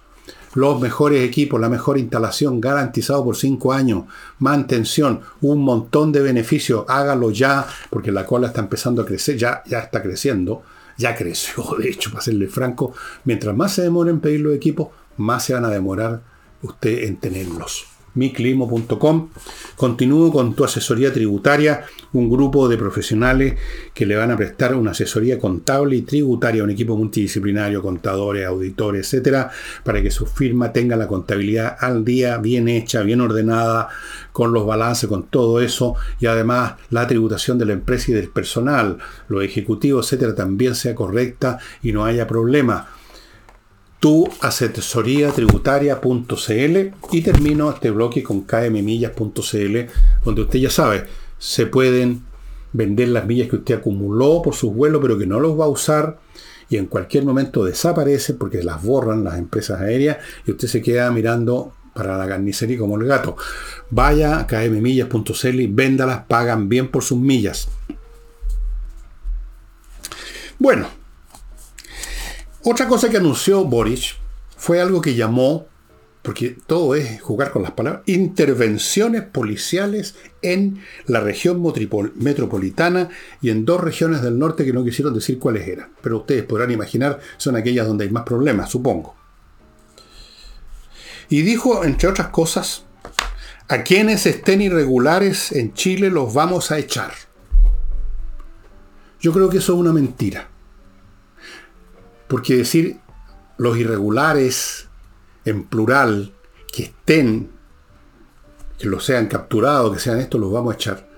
los mejores equipos, la mejor instalación garantizado por cinco años, mantención, un montón de beneficios. Hágalo ya, porque la cola está empezando a crecer, ya, ya está creciendo. Ya creció, *laughs* de hecho, para serle franco. Mientras más se demore en pedir los equipos, más se van a demorar usted en tenerlos miclimo.com. Continúo con tu asesoría tributaria, un grupo de profesionales que le van a prestar una asesoría contable y tributaria, un equipo multidisciplinario, contadores, auditores, etcétera, para que su firma tenga la contabilidad al día, bien hecha, bien ordenada, con los balances, con todo eso, y además la tributación de la empresa y del personal, los ejecutivos, etcétera, también sea correcta y no haya problema tu tributaria.cl y termino este bloque con kmmillas.cl donde usted ya sabe, se pueden vender las millas que usted acumuló por sus vuelos pero que no los va a usar y en cualquier momento desaparece porque las borran las empresas aéreas y usted se queda mirando para la carnicería como el gato. Vaya a kmmillas.cl y véndalas, pagan bien por sus millas. Bueno, otra cosa que anunció Boris fue algo que llamó, porque todo es jugar con las palabras, intervenciones policiales en la región metropolitana y en dos regiones del norte que no quisieron decir cuáles eran. Pero ustedes podrán imaginar, son aquellas donde hay más problemas, supongo. Y dijo, entre otras cosas, a quienes estén irregulares en Chile los vamos a echar. Yo creo que eso es una mentira. Porque decir los irregulares en plural que estén, que los sean capturados, que sean estos, los vamos a echar,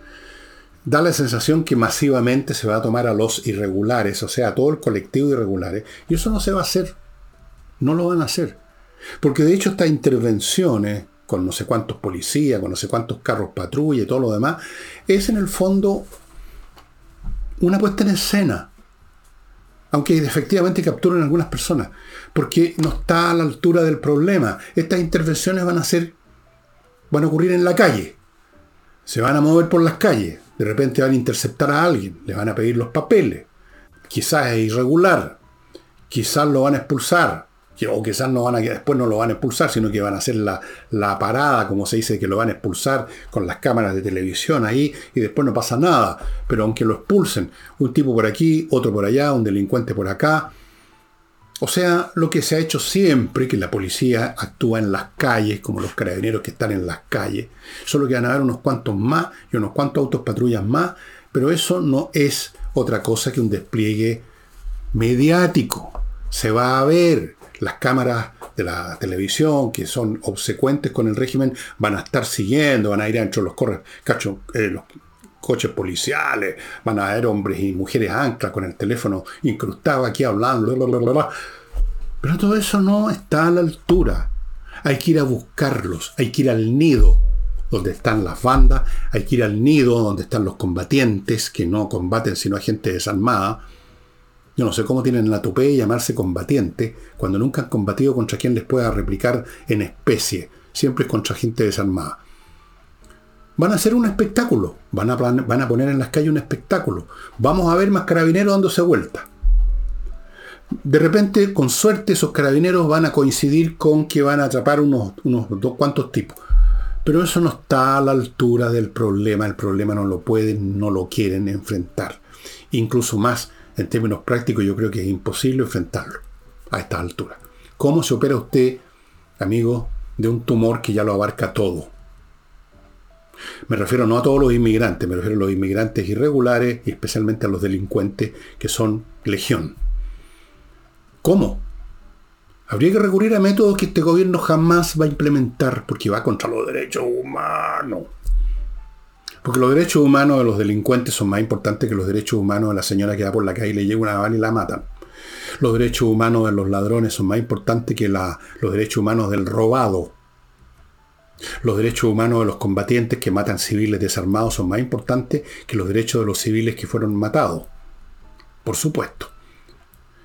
da la sensación que masivamente se va a tomar a los irregulares, o sea, a todo el colectivo de irregulares, y eso no se va a hacer. No lo van a hacer. Porque de hecho estas intervenciones, con no sé cuántos policías, con no sé cuántos carros patrulla y todo lo demás, es en el fondo una puesta en escena aunque efectivamente capturen algunas personas, porque no está a la altura del problema. Estas intervenciones van a ser, van a ocurrir en la calle. Se van a mover por las calles. De repente van a interceptar a alguien, le van a pedir los papeles. Quizás es irregular. Quizás lo van a expulsar o quizás no van a, después no lo van a expulsar, sino que van a hacer la, la, parada, como se dice, que lo van a expulsar con las cámaras de televisión ahí y después no pasa nada. Pero aunque lo expulsen, un tipo por aquí, otro por allá, un delincuente por acá. O sea, lo que se ha hecho siempre, que la policía actúa en las calles, como los carabineros que están en las calles, solo que van a haber unos cuantos más y unos cuantos autos patrullas más, pero eso no es otra cosa que un despliegue mediático. Se va a ver, las cámaras de la televisión que son obsecuentes con el régimen van a estar siguiendo, van a ir dentro de los, corres, eh, los coches policiales, van a haber hombres y mujeres anclas con el teléfono incrustado aquí hablando, pero todo eso no está a la altura. Hay que ir a buscarlos, hay que ir al nido donde están las bandas, hay que ir al nido donde están los combatientes que no combaten sino a gente desarmada yo no sé cómo tienen la tupé de llamarse combatiente cuando nunca han combatido contra quien les pueda replicar en especie. Siempre es contra gente desarmada. Van a hacer un espectáculo. Van a, poner en las calles un espectáculo. Vamos a ver más carabineros dándose vuelta. De repente, con suerte, esos carabineros van a coincidir con que van a atrapar unos, unos dos cuantos tipos. Pero eso no está a la altura del problema. El problema no lo pueden, no lo quieren enfrentar. Incluso más en términos prácticos yo creo que es imposible enfrentarlo a esta altura. ¿Cómo se opera usted, amigo, de un tumor que ya lo abarca todo? Me refiero no a todos los inmigrantes, me refiero a los inmigrantes irregulares y especialmente a los delincuentes que son legión. ¿Cómo? Habría que recurrir a métodos que este gobierno jamás va a implementar porque va contra los derechos humanos. Porque los derechos humanos de los delincuentes son más importantes que los derechos humanos de la señora que va por la calle y le llega una bala y la matan. Los derechos humanos de los ladrones son más importantes que los derechos humanos del robado. Los derechos humanos de los combatientes que matan civiles desarmados son más importantes que los derechos de los civiles que fueron matados. Por supuesto.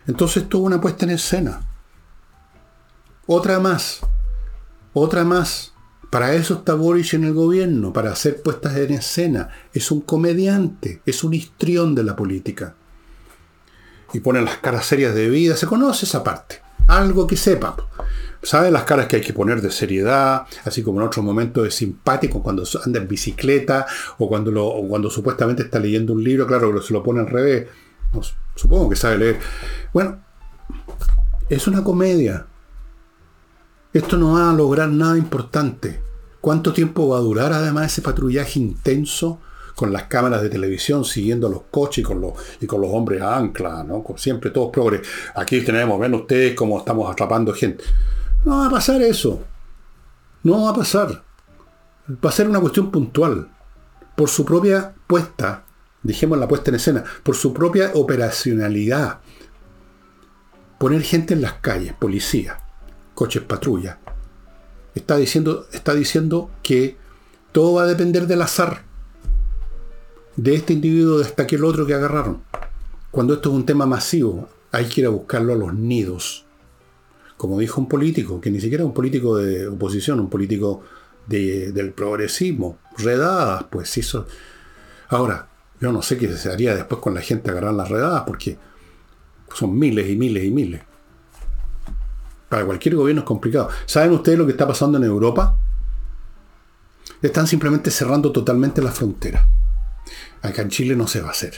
Entonces tuvo una puesta en escena. Otra más. Otra más. Para eso está Boris en el gobierno, para hacer puestas en escena. Es un comediante, es un histrión de la política. Y pone las caras serias de vida, se conoce esa parte. Algo que sepa. Sabe las caras que hay que poner de seriedad, así como en otros momentos es simpático cuando anda en bicicleta o cuando, lo, cuando supuestamente está leyendo un libro, claro se lo pone al revés. supongo que sabe leer. Bueno, es una comedia. Esto no va a lograr nada importante. ¿Cuánto tiempo va a durar además ese patrullaje intenso con las cámaras de televisión siguiendo los coches y con los, y con los hombres a ancla, ¿no? siempre todos progres. Aquí tenemos, ven ustedes cómo estamos atrapando gente. No va a pasar eso. No va a pasar. Va a ser una cuestión puntual. Por su propia puesta, dijimos la puesta en escena, por su propia operacionalidad. Poner gente en las calles, policía, coches patrulla. Está diciendo, está diciendo que todo va a depender del azar. De este individuo hasta aquel otro que agarraron. Cuando esto es un tema masivo, hay que ir a buscarlo a los nidos. Como dijo un político, que ni siquiera un político de oposición, un político del progresismo. Redadas, pues hizo. Ahora, yo no sé qué se haría después con la gente agarrar las redadas, porque son miles y miles y miles. Para cualquier gobierno es complicado. ¿Saben ustedes lo que está pasando en Europa? Están simplemente cerrando totalmente la frontera. Acá en Chile no se va a hacer.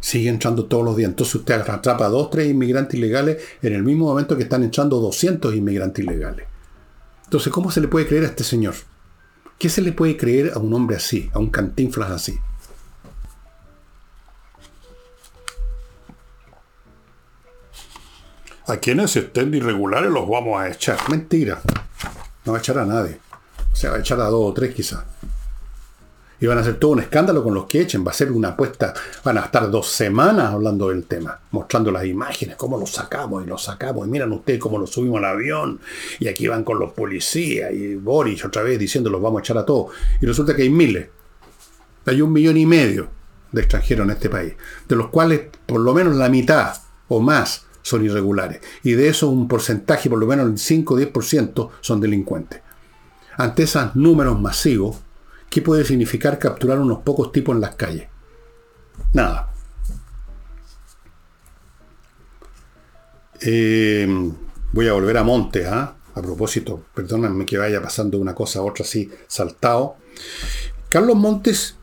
Sigue entrando todos los días. Entonces usted atrapa a dos, tres inmigrantes ilegales en el mismo momento que están entrando 200 inmigrantes ilegales. Entonces, ¿cómo se le puede creer a este señor? ¿Qué se le puede creer a un hombre así, a un cantinflas así? A quienes estén irregulares los vamos a echar. Mentira. No va a echar a nadie. O sea, va a echar a dos o tres quizás. Y van a hacer todo un escándalo con los que echen. Va a ser una apuesta. Van a estar dos semanas hablando del tema, mostrando las imágenes, cómo los sacamos y los sacamos. Y miran ustedes cómo los subimos al avión. Y aquí van con los policías. Y Boris otra vez diciendo los vamos a echar a todos. Y resulta que hay miles. Hay un millón y medio de extranjeros en este país. De los cuales por lo menos la mitad o más son irregulares. Y de eso un porcentaje, por lo menos el 5 o 10%, son delincuentes. Ante esos números masivos, ¿qué puede significar capturar unos pocos tipos en las calles? Nada. Eh, voy a volver a Monte, ¿ah? a propósito, perdónenme que vaya pasando una cosa a otra así, saltado. Carlos Montes,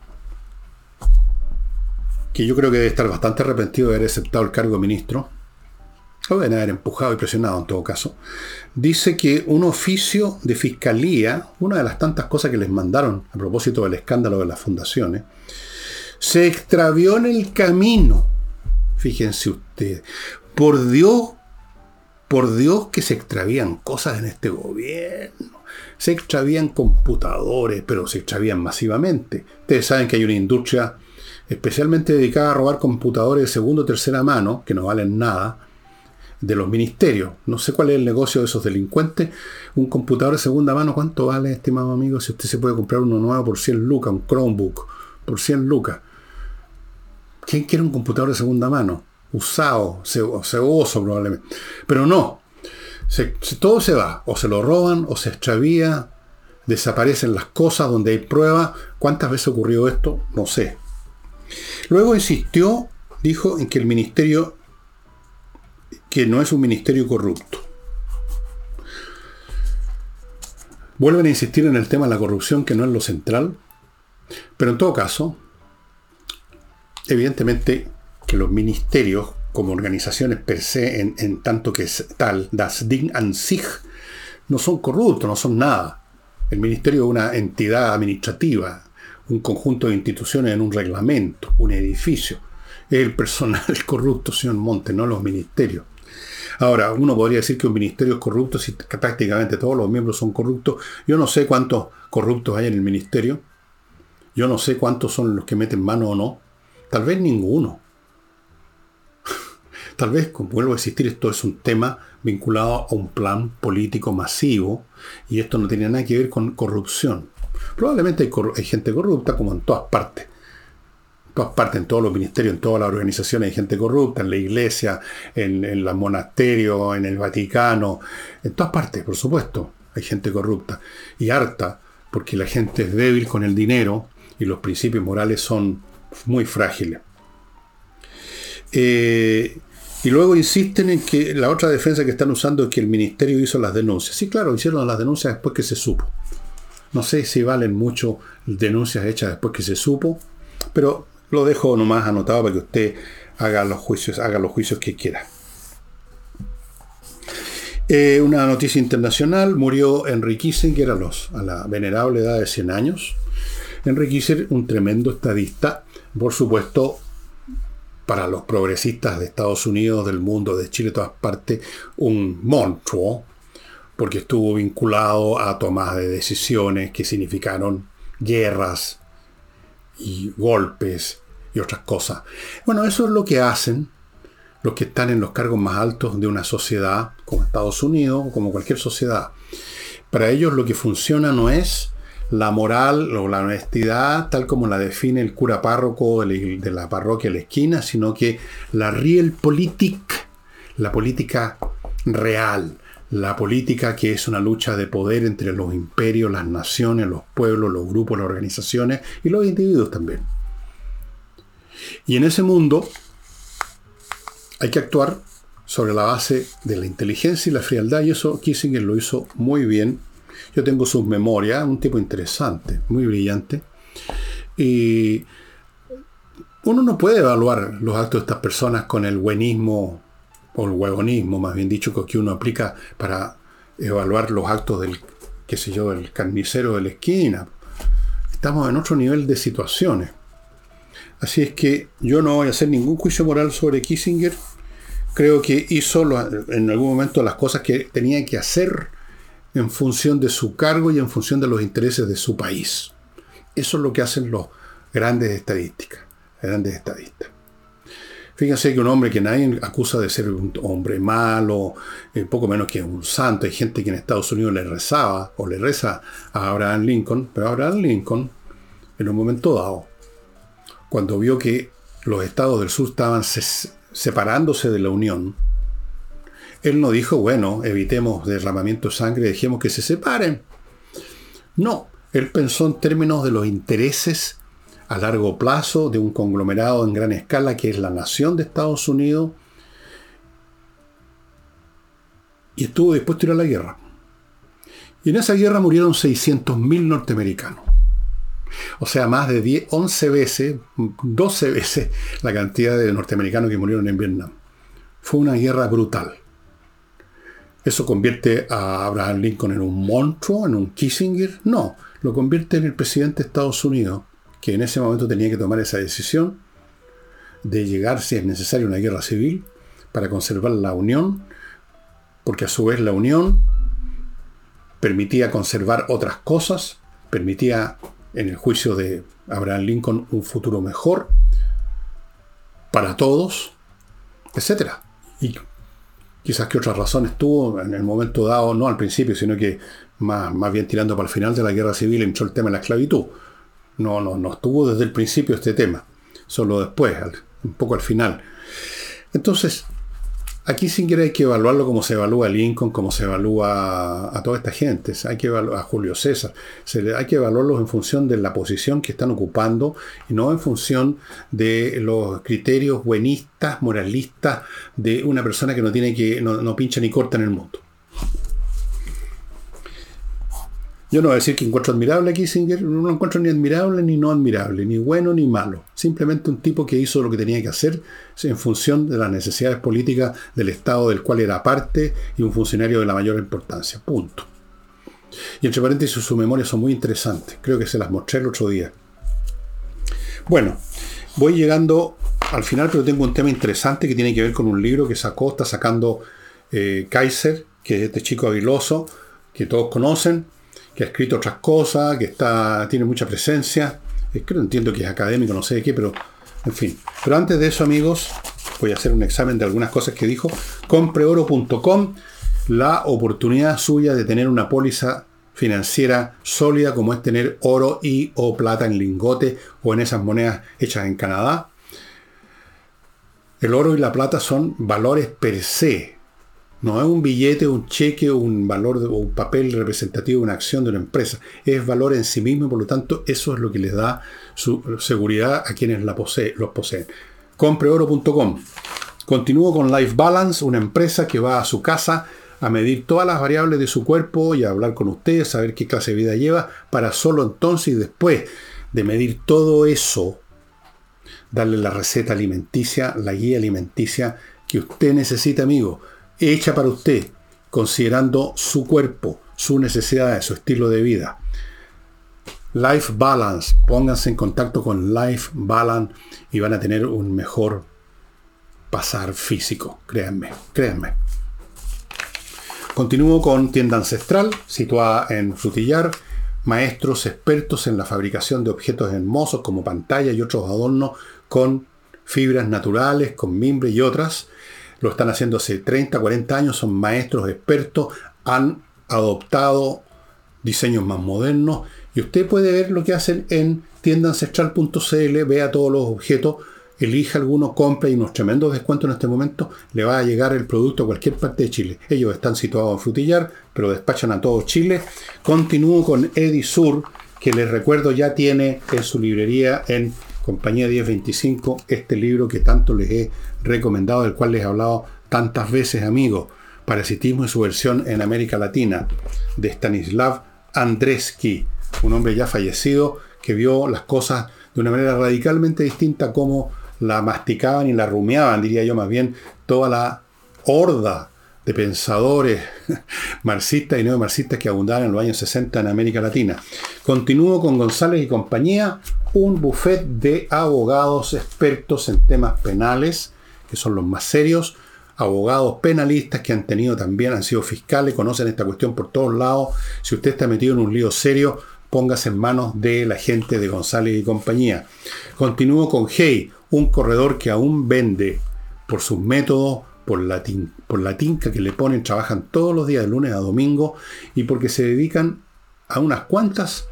que yo creo que debe estar bastante arrepentido de haber aceptado el cargo de ministro, lo deben haber empujado y presionado en todo caso, dice que un oficio de fiscalía, una de las tantas cosas que les mandaron a propósito del escándalo de las fundaciones, se extravió en el camino. Fíjense ustedes, por Dios, por Dios que se extravían cosas en este gobierno. Se extravían computadores, pero se extravían masivamente. Ustedes saben que hay una industria especialmente dedicada a robar computadores de segunda o tercera mano, que no valen nada, de los ministerios. No sé cuál es el negocio de esos delincuentes. Un computador de segunda mano, ¿cuánto vale, estimado amigo? Si usted se puede comprar uno nuevo por 100 lucas, un Chromebook, por 100 lucas. ¿Quién quiere un computador de segunda mano? Usado, ceboso probablemente. Pero no. todo se va. O se lo roban, o se extravía, desaparecen las cosas donde hay pruebas. ¿Cuántas veces ocurrió esto? No sé. Luego insistió, dijo, en que el ministerio que no es un ministerio corrupto. Vuelven a insistir en el tema de la corrupción, que no es lo central, pero en todo caso, evidentemente que los ministerios, como organizaciones per se, en, tanto que es tal, das Ding an sich, no son corruptos, no son nada. El ministerio es una entidad administrativa, un conjunto de instituciones en un reglamento, un edificio. El personal *laughs* corrupto, señor Monte, no los ministerios. Ahora, uno podría decir que un ministerio es corrupto si prácticamente todos los miembros son corruptos. Yo no sé cuántos corruptos hay en el ministerio. Yo no sé cuántos son los que meten mano o no. Tal vez ninguno. *laughs* Tal vez, como vuelvo a existir, esto es un tema vinculado a un plan político masivo y esto no tiene nada que ver con corrupción. Probablemente hay, gente corrupta como en todas partes. Todas partes, en todos los ministerios, en todas las organizaciones hay gente corrupta, en la iglesia, en, en los monasterios, en el Vaticano, en todas partes, por supuesto, hay gente corrupta. Y harta, porque la gente es débil con el dinero y los principios morales son muy frágiles. Eh, y luego insisten en que la otra defensa que están usando es que el ministerio hizo las denuncias. Sí, claro, hicieron las denuncias después que se supo. No sé si valen mucho denuncias hechas después que se supo, pero lo dejo nomás anotado para que usted haga los juicios, haga los juicios que quiera. Eh, una noticia internacional, murió Henry Kissinger a, los, a la venerable edad de 100 años. Henry Kissinger, un tremendo estadista, por supuesto, para los progresistas de Estados Unidos, del mundo, de Chile, de todas partes, un monstruo, porque estuvo vinculado a tomas de decisiones que significaron guerras y golpes y otras cosas. Bueno, eso es lo que hacen los que están en los cargos más altos de una sociedad como Estados Unidos o como cualquier sociedad. Para ellos lo que funciona no es la moral o la honestidad tal como la define el cura párroco de la parroquia de la esquina, sino que la realpolitik, la política real, la política que es una lucha de poder entre los imperios, las naciones, los pueblos, los grupos, las organizaciones y los individuos también. Y en ese mundo hay que actuar sobre la base de la inteligencia y la frialdad, y eso Kissinger lo hizo muy bien. Yo tengo sus memorias, un tipo interesante, muy brillante. Y uno no puede evaluar los actos de estas personas con el buenismo o el huevonismo, más bien dicho, que uno aplica para evaluar los actos del, qué sé yo, del carnicero de la esquina. Estamos en otro nivel de situaciones. Así es que yo no voy a hacer ningún juicio moral sobre Kissinger creo que hizo en algún momento las cosas que tenía que hacer en función de su cargo y en función de los intereses de su país. Eso es lo que hacen los grandes estadísticas, grandes estadistas. Fíjense que un hombre que nadie acusa de ser un hombre malo, eh, poco menos que un santo, hay gente que en Estados Unidos le rezaba o le reza a Abraham Lincoln, pero Abraham Lincoln, en un momento dado, cuando vio que los estados del sur estaban separándose de la Unión, él no dijo, bueno, evitemos derramamiento de sangre, dejemos que se separen. No, él pensó en términos de los intereses a largo plazo de un conglomerado en gran escala que es la nación de Estados Unidos y estuvo dispuesto a ir a la guerra. Y en esa guerra murieron 600.000 norteamericanos. O sea, más de 10, 11 veces, 12 veces la cantidad de norteamericanos que murieron en Vietnam. Fue una guerra brutal. ¿Eso convierte a Abraham Lincoln en un monstruo, en un Kissinger? No, lo convierte en el presidente de Estados Unidos, que en ese momento tenía que tomar esa decisión de llegar, si es necesario, a una guerra civil para conservar la unión, porque a su vez la unión permitía conservar otras cosas, permitía en el juicio de Abraham Lincoln un futuro mejor para todos, etc. Y quizás que otras razones tuvo en el momento dado, no al principio, sino que más, más bien tirando para el final de la guerra civil entró el tema de la esclavitud. No, no, no estuvo desde el principio este tema, solo después, un poco al final. Entonces, Aquí sin querer hay que evaluarlo como se evalúa Lincoln, como se evalúa a, toda esta gente, hay que evaluar a Julio César, hay que evaluarlos en función de la posición que están ocupando y no en función de los criterios buenistas, moralistas de una persona que no tiene que, no pincha ni corta en el mundo. Yo no voy a decir que encuentro admirable a Kissinger, no lo encuentro ni admirable ni no admirable, ni bueno ni malo. Simplemente un tipo que hizo lo que tenía que hacer en función de las necesidades políticas del Estado del cual era parte y un funcionario de la mayor importancia. Punto. Y entre paréntesis, sus memorias son muy interesantes. Creo que se las mostré el otro día. Bueno, voy llegando al final, pero tengo un tema interesante que tiene que ver con un libro que sacó, está sacando eh, Kaiser, que es este chico aguiloso, que todos conocen que ha escrito otras cosas, que está, tiene mucha presencia Es que no entiendo que es académico, no sé de qué, pero en fin. Pero antes de eso, amigos, voy a hacer un examen de algunas cosas que dijo. Compreoro.com, la oportunidad suya de tener una póliza financiera sólida como es tener oro y o plata en lingote o en esas monedas hechas en Canadá. El oro y la plata son valores per se. No es un billete, un cheque, un valor o un papel representativo de una acción de una empresa. Es valor en sí mismo y por lo tanto eso es lo que les da su seguridad a quienes la los poseen. Compreoro.com. Continúo con Life Balance, una empresa que va a su casa a medir todas las variables de su cuerpo y a hablar con ustedes, saber qué clase de vida lleva, para solo entonces y después de medir todo eso, darle la receta alimenticia, la guía alimenticia que usted necesita, amigo, hecha para usted, considerando su cuerpo, sus necesidades, su estilo de vida. Life Balance, pónganse en contacto con Life Balance y van a tener un mejor pasar físico, créanme, créanme. Continúo con Tienda Ancestral, situada en Frutillar. Maestros expertos en la fabricación de objetos hermosos como pantalla y otros adornos con fibras naturales, con mimbre y otras. Lo están haciendo hace 30, 40 años, son maestros expertos, han adoptado diseños más modernos y usted puede ver lo que hacen en tiendaancestral.cl, vea todos los objetos elija alguno, compra y unos tremendos descuentos en este momento, le va a llegar el producto a cualquier parte de Chile. Ellos están situados en Frutillar, pero despachan a todo Chile. Continúo con Edisur, que les recuerdo ya tiene en su librería en Compañía 1025 este libro que tanto les he recomendado, del cual les he hablado tantas veces, amigos. Parasitismo y su versión en América Latina, de Stanislav Andreski, un hombre ya fallecido que vio las cosas de una manera radicalmente distinta como la masticaban y la rumiaban, diría yo más bien, toda la horda de pensadores *laughs* marxistas y neomarxistas que abundaban en los años 60 en América Latina. Continúo con González y compañía, un buffet de abogados expertos en temas penales, que son los más serios, abogados penalistas que han tenido también, han sido fiscales, conocen esta cuestión por todos lados. Si usted está metido en un lío serio, póngase en manos de la gente de González y compañía. Continúo con Hey, un corredor que aún vende por sus métodos, por la, por tinca que le ponen, trabajan todos los días de lunes a domingo y porque se dedican a unas cuantas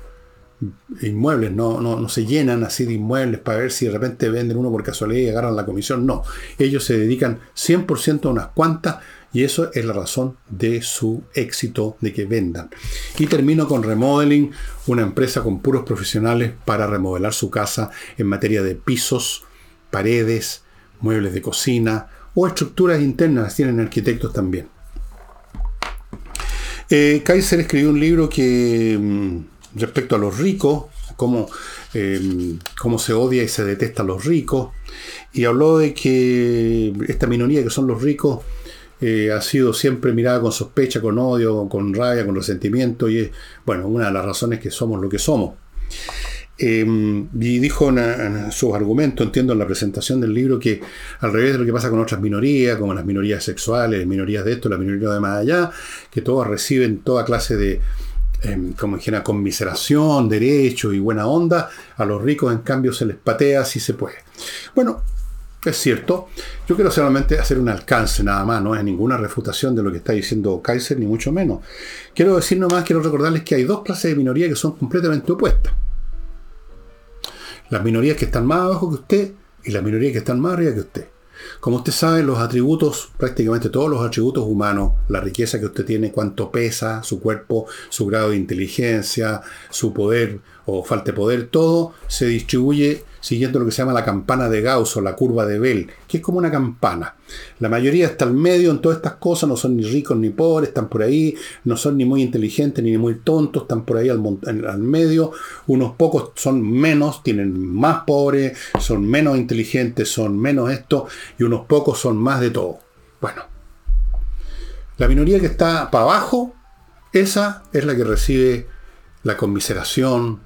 inmuebles, no, no, no, se llenan así de inmuebles para ver si de repente venden uno por casualidad y agarran la comisión, no, ellos se dedican 100% a unas cuantas y eso es la razón de su éxito, de que vendan. Y termino con Remodeling, una empresa con puros profesionales para remodelar su casa en materia de pisos, paredes, muebles de cocina o estructuras internas, tienen arquitectos también. Eh, Kaiser escribió un libro que mm, respecto a los ricos, cómo, eh, cómo se odia y se detesta a los ricos, y habló de que esta minoría que son los ricos eh, ha sido siempre mirada con sospecha, con odio, con rabia, con resentimiento, y es, bueno, una de las razones que somos lo que somos. Em, y dijo en, sus argumentos, entiendo en la presentación del libro, que al revés de lo que pasa con otras minorías, como las minorías sexuales, minorías de esto, la minoría de más allá, que todas reciben toda clase de, em, como dijera, conmiseración, derecho y buena onda, a los ricos en cambio se les patea si se puede. Bueno, es cierto. Yo quiero solamente hacer un alcance nada más, no es ninguna refutación de lo que está diciendo Kaiser, ni mucho menos. Quiero decir nomás, quiero recordarles que hay dos clases de minoría que son completamente opuestas. Las minorías que están más abajo que usted y las minorías que están más arriba que usted. Como usted sabe, los atributos, prácticamente todos los atributos humanos, la riqueza que usted tiene, cuánto pesa su cuerpo, su grado de inteligencia, su poder o falta de poder, todo se distribuye siguiendo lo que se llama la campana de Gauss o la curva de Bell, que es como una campana. La mayoría está al medio en todas estas cosas, no son ni ricos ni pobres, están por ahí, no son ni muy inteligentes ni muy tontos, están por ahí al, medio. Unos pocos son menos, tienen más pobres, son menos inteligentes, son menos esto, y unos pocos son más de todo. Bueno, la minoría que está para abajo, esa es la que recibe la conmiseración,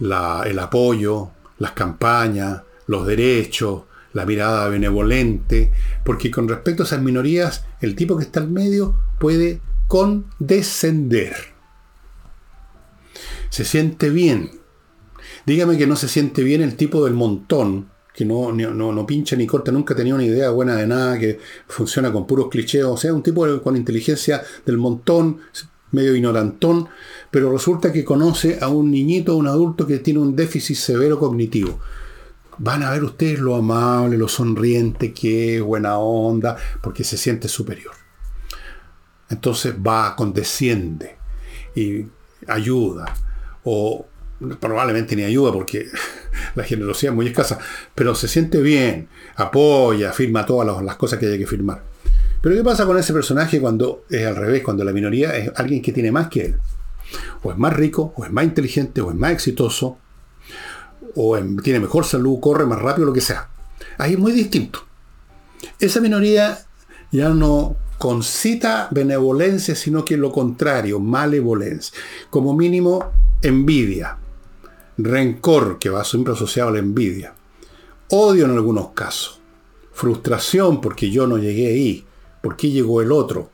el apoyo, las campañas, los derechos, la mirada benevolente, porque con respecto a esas minorías, el tipo que está al medio puede condescender. Se siente bien. Dígame que no se siente bien el tipo del montón, que no, no, no, pincha ni corta, nunca tenido una idea buena de nada, que funciona con puros clichés, o sea, un tipo con inteligencia del montón, medio ignorantón, pero resulta que conoce a un niñito, un adulto que tiene un déficit severo cognitivo. Van a ver ustedes lo amable, lo sonriente que es, buena onda, porque se siente superior. Entonces va, condesciende y ayuda, o probablemente ni ayuda porque *laughs* la generosidad es muy escasa, pero se siente bien, apoya, firma todas las cosas que hay que firmar. Pero ¿qué pasa con ese personaje cuando es al revés, cuando la minoría es alguien que tiene más que él? O es más rico, o es más inteligente, o es más exitoso, o tiene mejor salud, corre más rápido, lo que sea. Ahí es muy distinto. Esa minoría ya no concita benevolencia, sino que lo contrario, malevolencia. Como mínimo, envidia, rencor, que va siempre asociado a la envidia, odio en algunos casos, frustración porque yo no llegué ahí, ¿Por qué llegó el otro?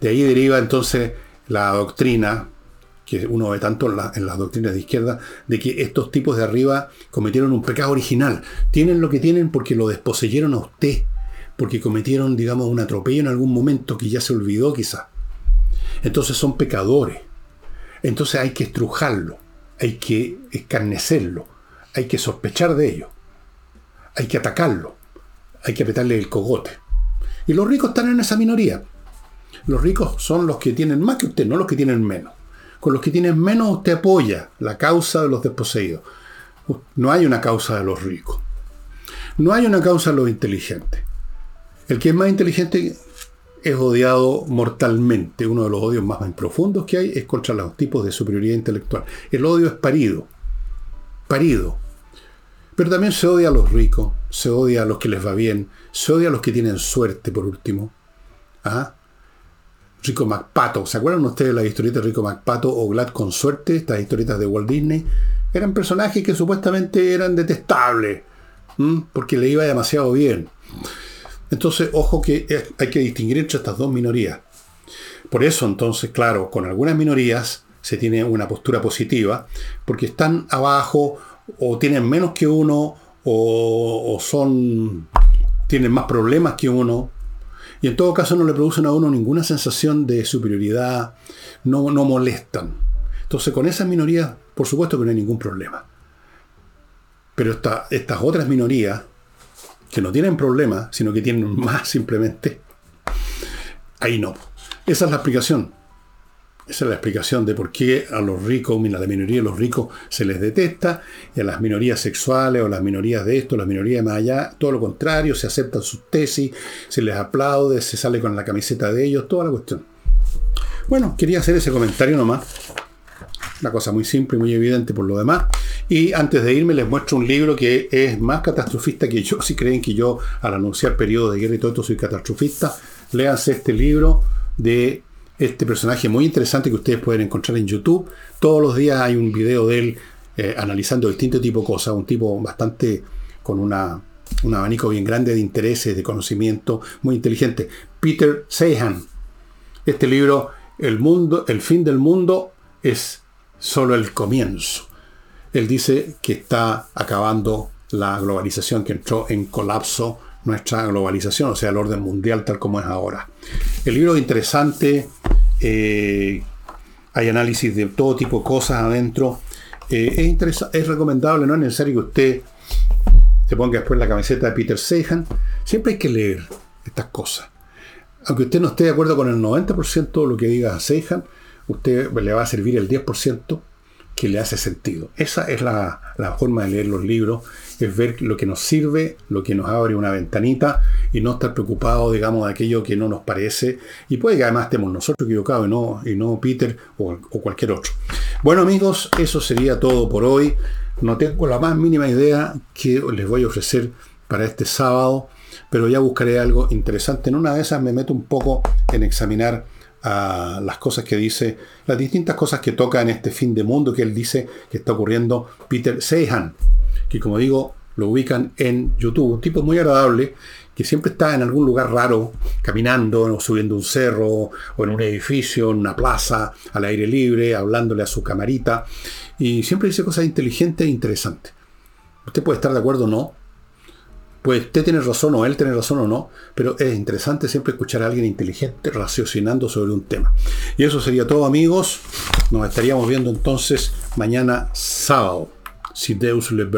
De ahí deriva entonces la doctrina, que uno ve tanto en, las doctrinas de izquierda, de que estos tipos de arriba cometieron un pecado original. Tienen lo que tienen porque lo desposeyeron a usted, porque cometieron, digamos, un atropello en algún momento que ya se olvidó quizá. Entonces son pecadores. Entonces hay que estrujarlo, hay que escarnecerlo, hay que sospechar de ello, hay que atacarlo, hay que apretarle el cogote. Y los ricos están en esa minoría. Los ricos son los que tienen más que usted, no los que tienen menos. Con los que tienen menos usted apoya la causa de los desposeídos. No hay una causa de los ricos. No hay una causa de los inteligentes. El que es más inteligente es odiado mortalmente. Uno de los odios más profundos que hay es contra los tipos de superioridad intelectual. El odio es parido. Parido. Pero también se odia a los ricos, se odia a los que les va bien, se odia a los que tienen suerte, por último. ¿Ah? Rico MacPato, ¿se acuerdan ustedes de la historieta de Rico MacPato o Glad con suerte? Estas historietas de Walt Disney. Eran personajes que supuestamente eran detestables, porque le iba demasiado bien. Entonces, ojo que hay que distinguir entre estas dos minorías. Por eso, entonces, claro, con algunas minorías se tiene una postura positiva, porque están abajo o tienen menos que uno, o, son tienen más problemas que uno, y en todo caso no le producen a uno ninguna sensación de superioridad, no, no molestan. Entonces con esas minorías, por supuesto que no hay ningún problema. Pero estas otras minorías, que no tienen problemas, sino que tienen más simplemente, ahí no. Esa es la explicación. Esa es la explicación de por qué a los ricos, a la minoría de los ricos se les detesta, y a las minorías sexuales o las minorías de esto, las minorías de más allá, todo lo contrario, se aceptan sus tesis, se les aplaude, se sale con la camiseta de ellos, toda la cuestión. Bueno, quería hacer ese comentario nomás. Una cosa muy simple y muy evidente por lo demás. Y antes de irme les muestro un libro que es más catastrofista que yo. *laughs* Si creen que yo al anunciar periodo de guerra y todo esto soy catastrofista, léanse este libro de este personaje muy interesante que ustedes pueden encontrar en YouTube. Todos los días hay un video de él eh, analizando distintos tipos de cosas, un tipo bastante con una, un abanico bien grande de intereses, de conocimiento, muy inteligente. Peter Seihan. Este libro, El mundo, el fin del mundo es solo el comienzo. Él dice que está acabando la globalización, que entró en colapso nuestra globalización, o sea, el orden mundial tal como es ahora. El libro es interesante, eh, hay análisis de todo tipo de cosas adentro. Eh, es, es recomendable, no es necesario que usted se ponga después la camiseta de Peter Seihan. Siempre hay que leer estas cosas. Aunque usted no esté de acuerdo con el 90% de lo que diga Seihan, usted le va a servir el 10% que le hace sentido. Esa es la, forma de leer los libros, es ver lo que nos sirve, lo que nos abre una ventanita y no estar preocupado, digamos, de aquello que no nos parece. Y puede que además estemos nosotros equivocados y no, y no Peter o, cualquier otro. Bueno amigos, eso sería todo por hoy. No tengo la más mínima idea que les voy a ofrecer para este sábado, pero ya buscaré algo interesante. En una de esas me meto un poco en examinar a las cosas que dice, las distintas cosas que toca en este fin de mundo que él dice que está ocurriendo Peter Seihan, que como digo, lo ubican en YouTube, un tipo muy agradable que siempre está en algún lugar raro, caminando o subiendo un cerro o en un edificio, en una plaza, al aire libre, hablándole a su camarita. Y siempre dice cosas inteligentes e interesantes. Usted puede estar de acuerdo o no. Puede usted tener razón o él tener razón o no, pero es interesante siempre escuchar a alguien inteligente raciocinando sobre un tema. Y eso sería todo amigos. Nos estaríamos viendo entonces mañana sábado, si Deus le.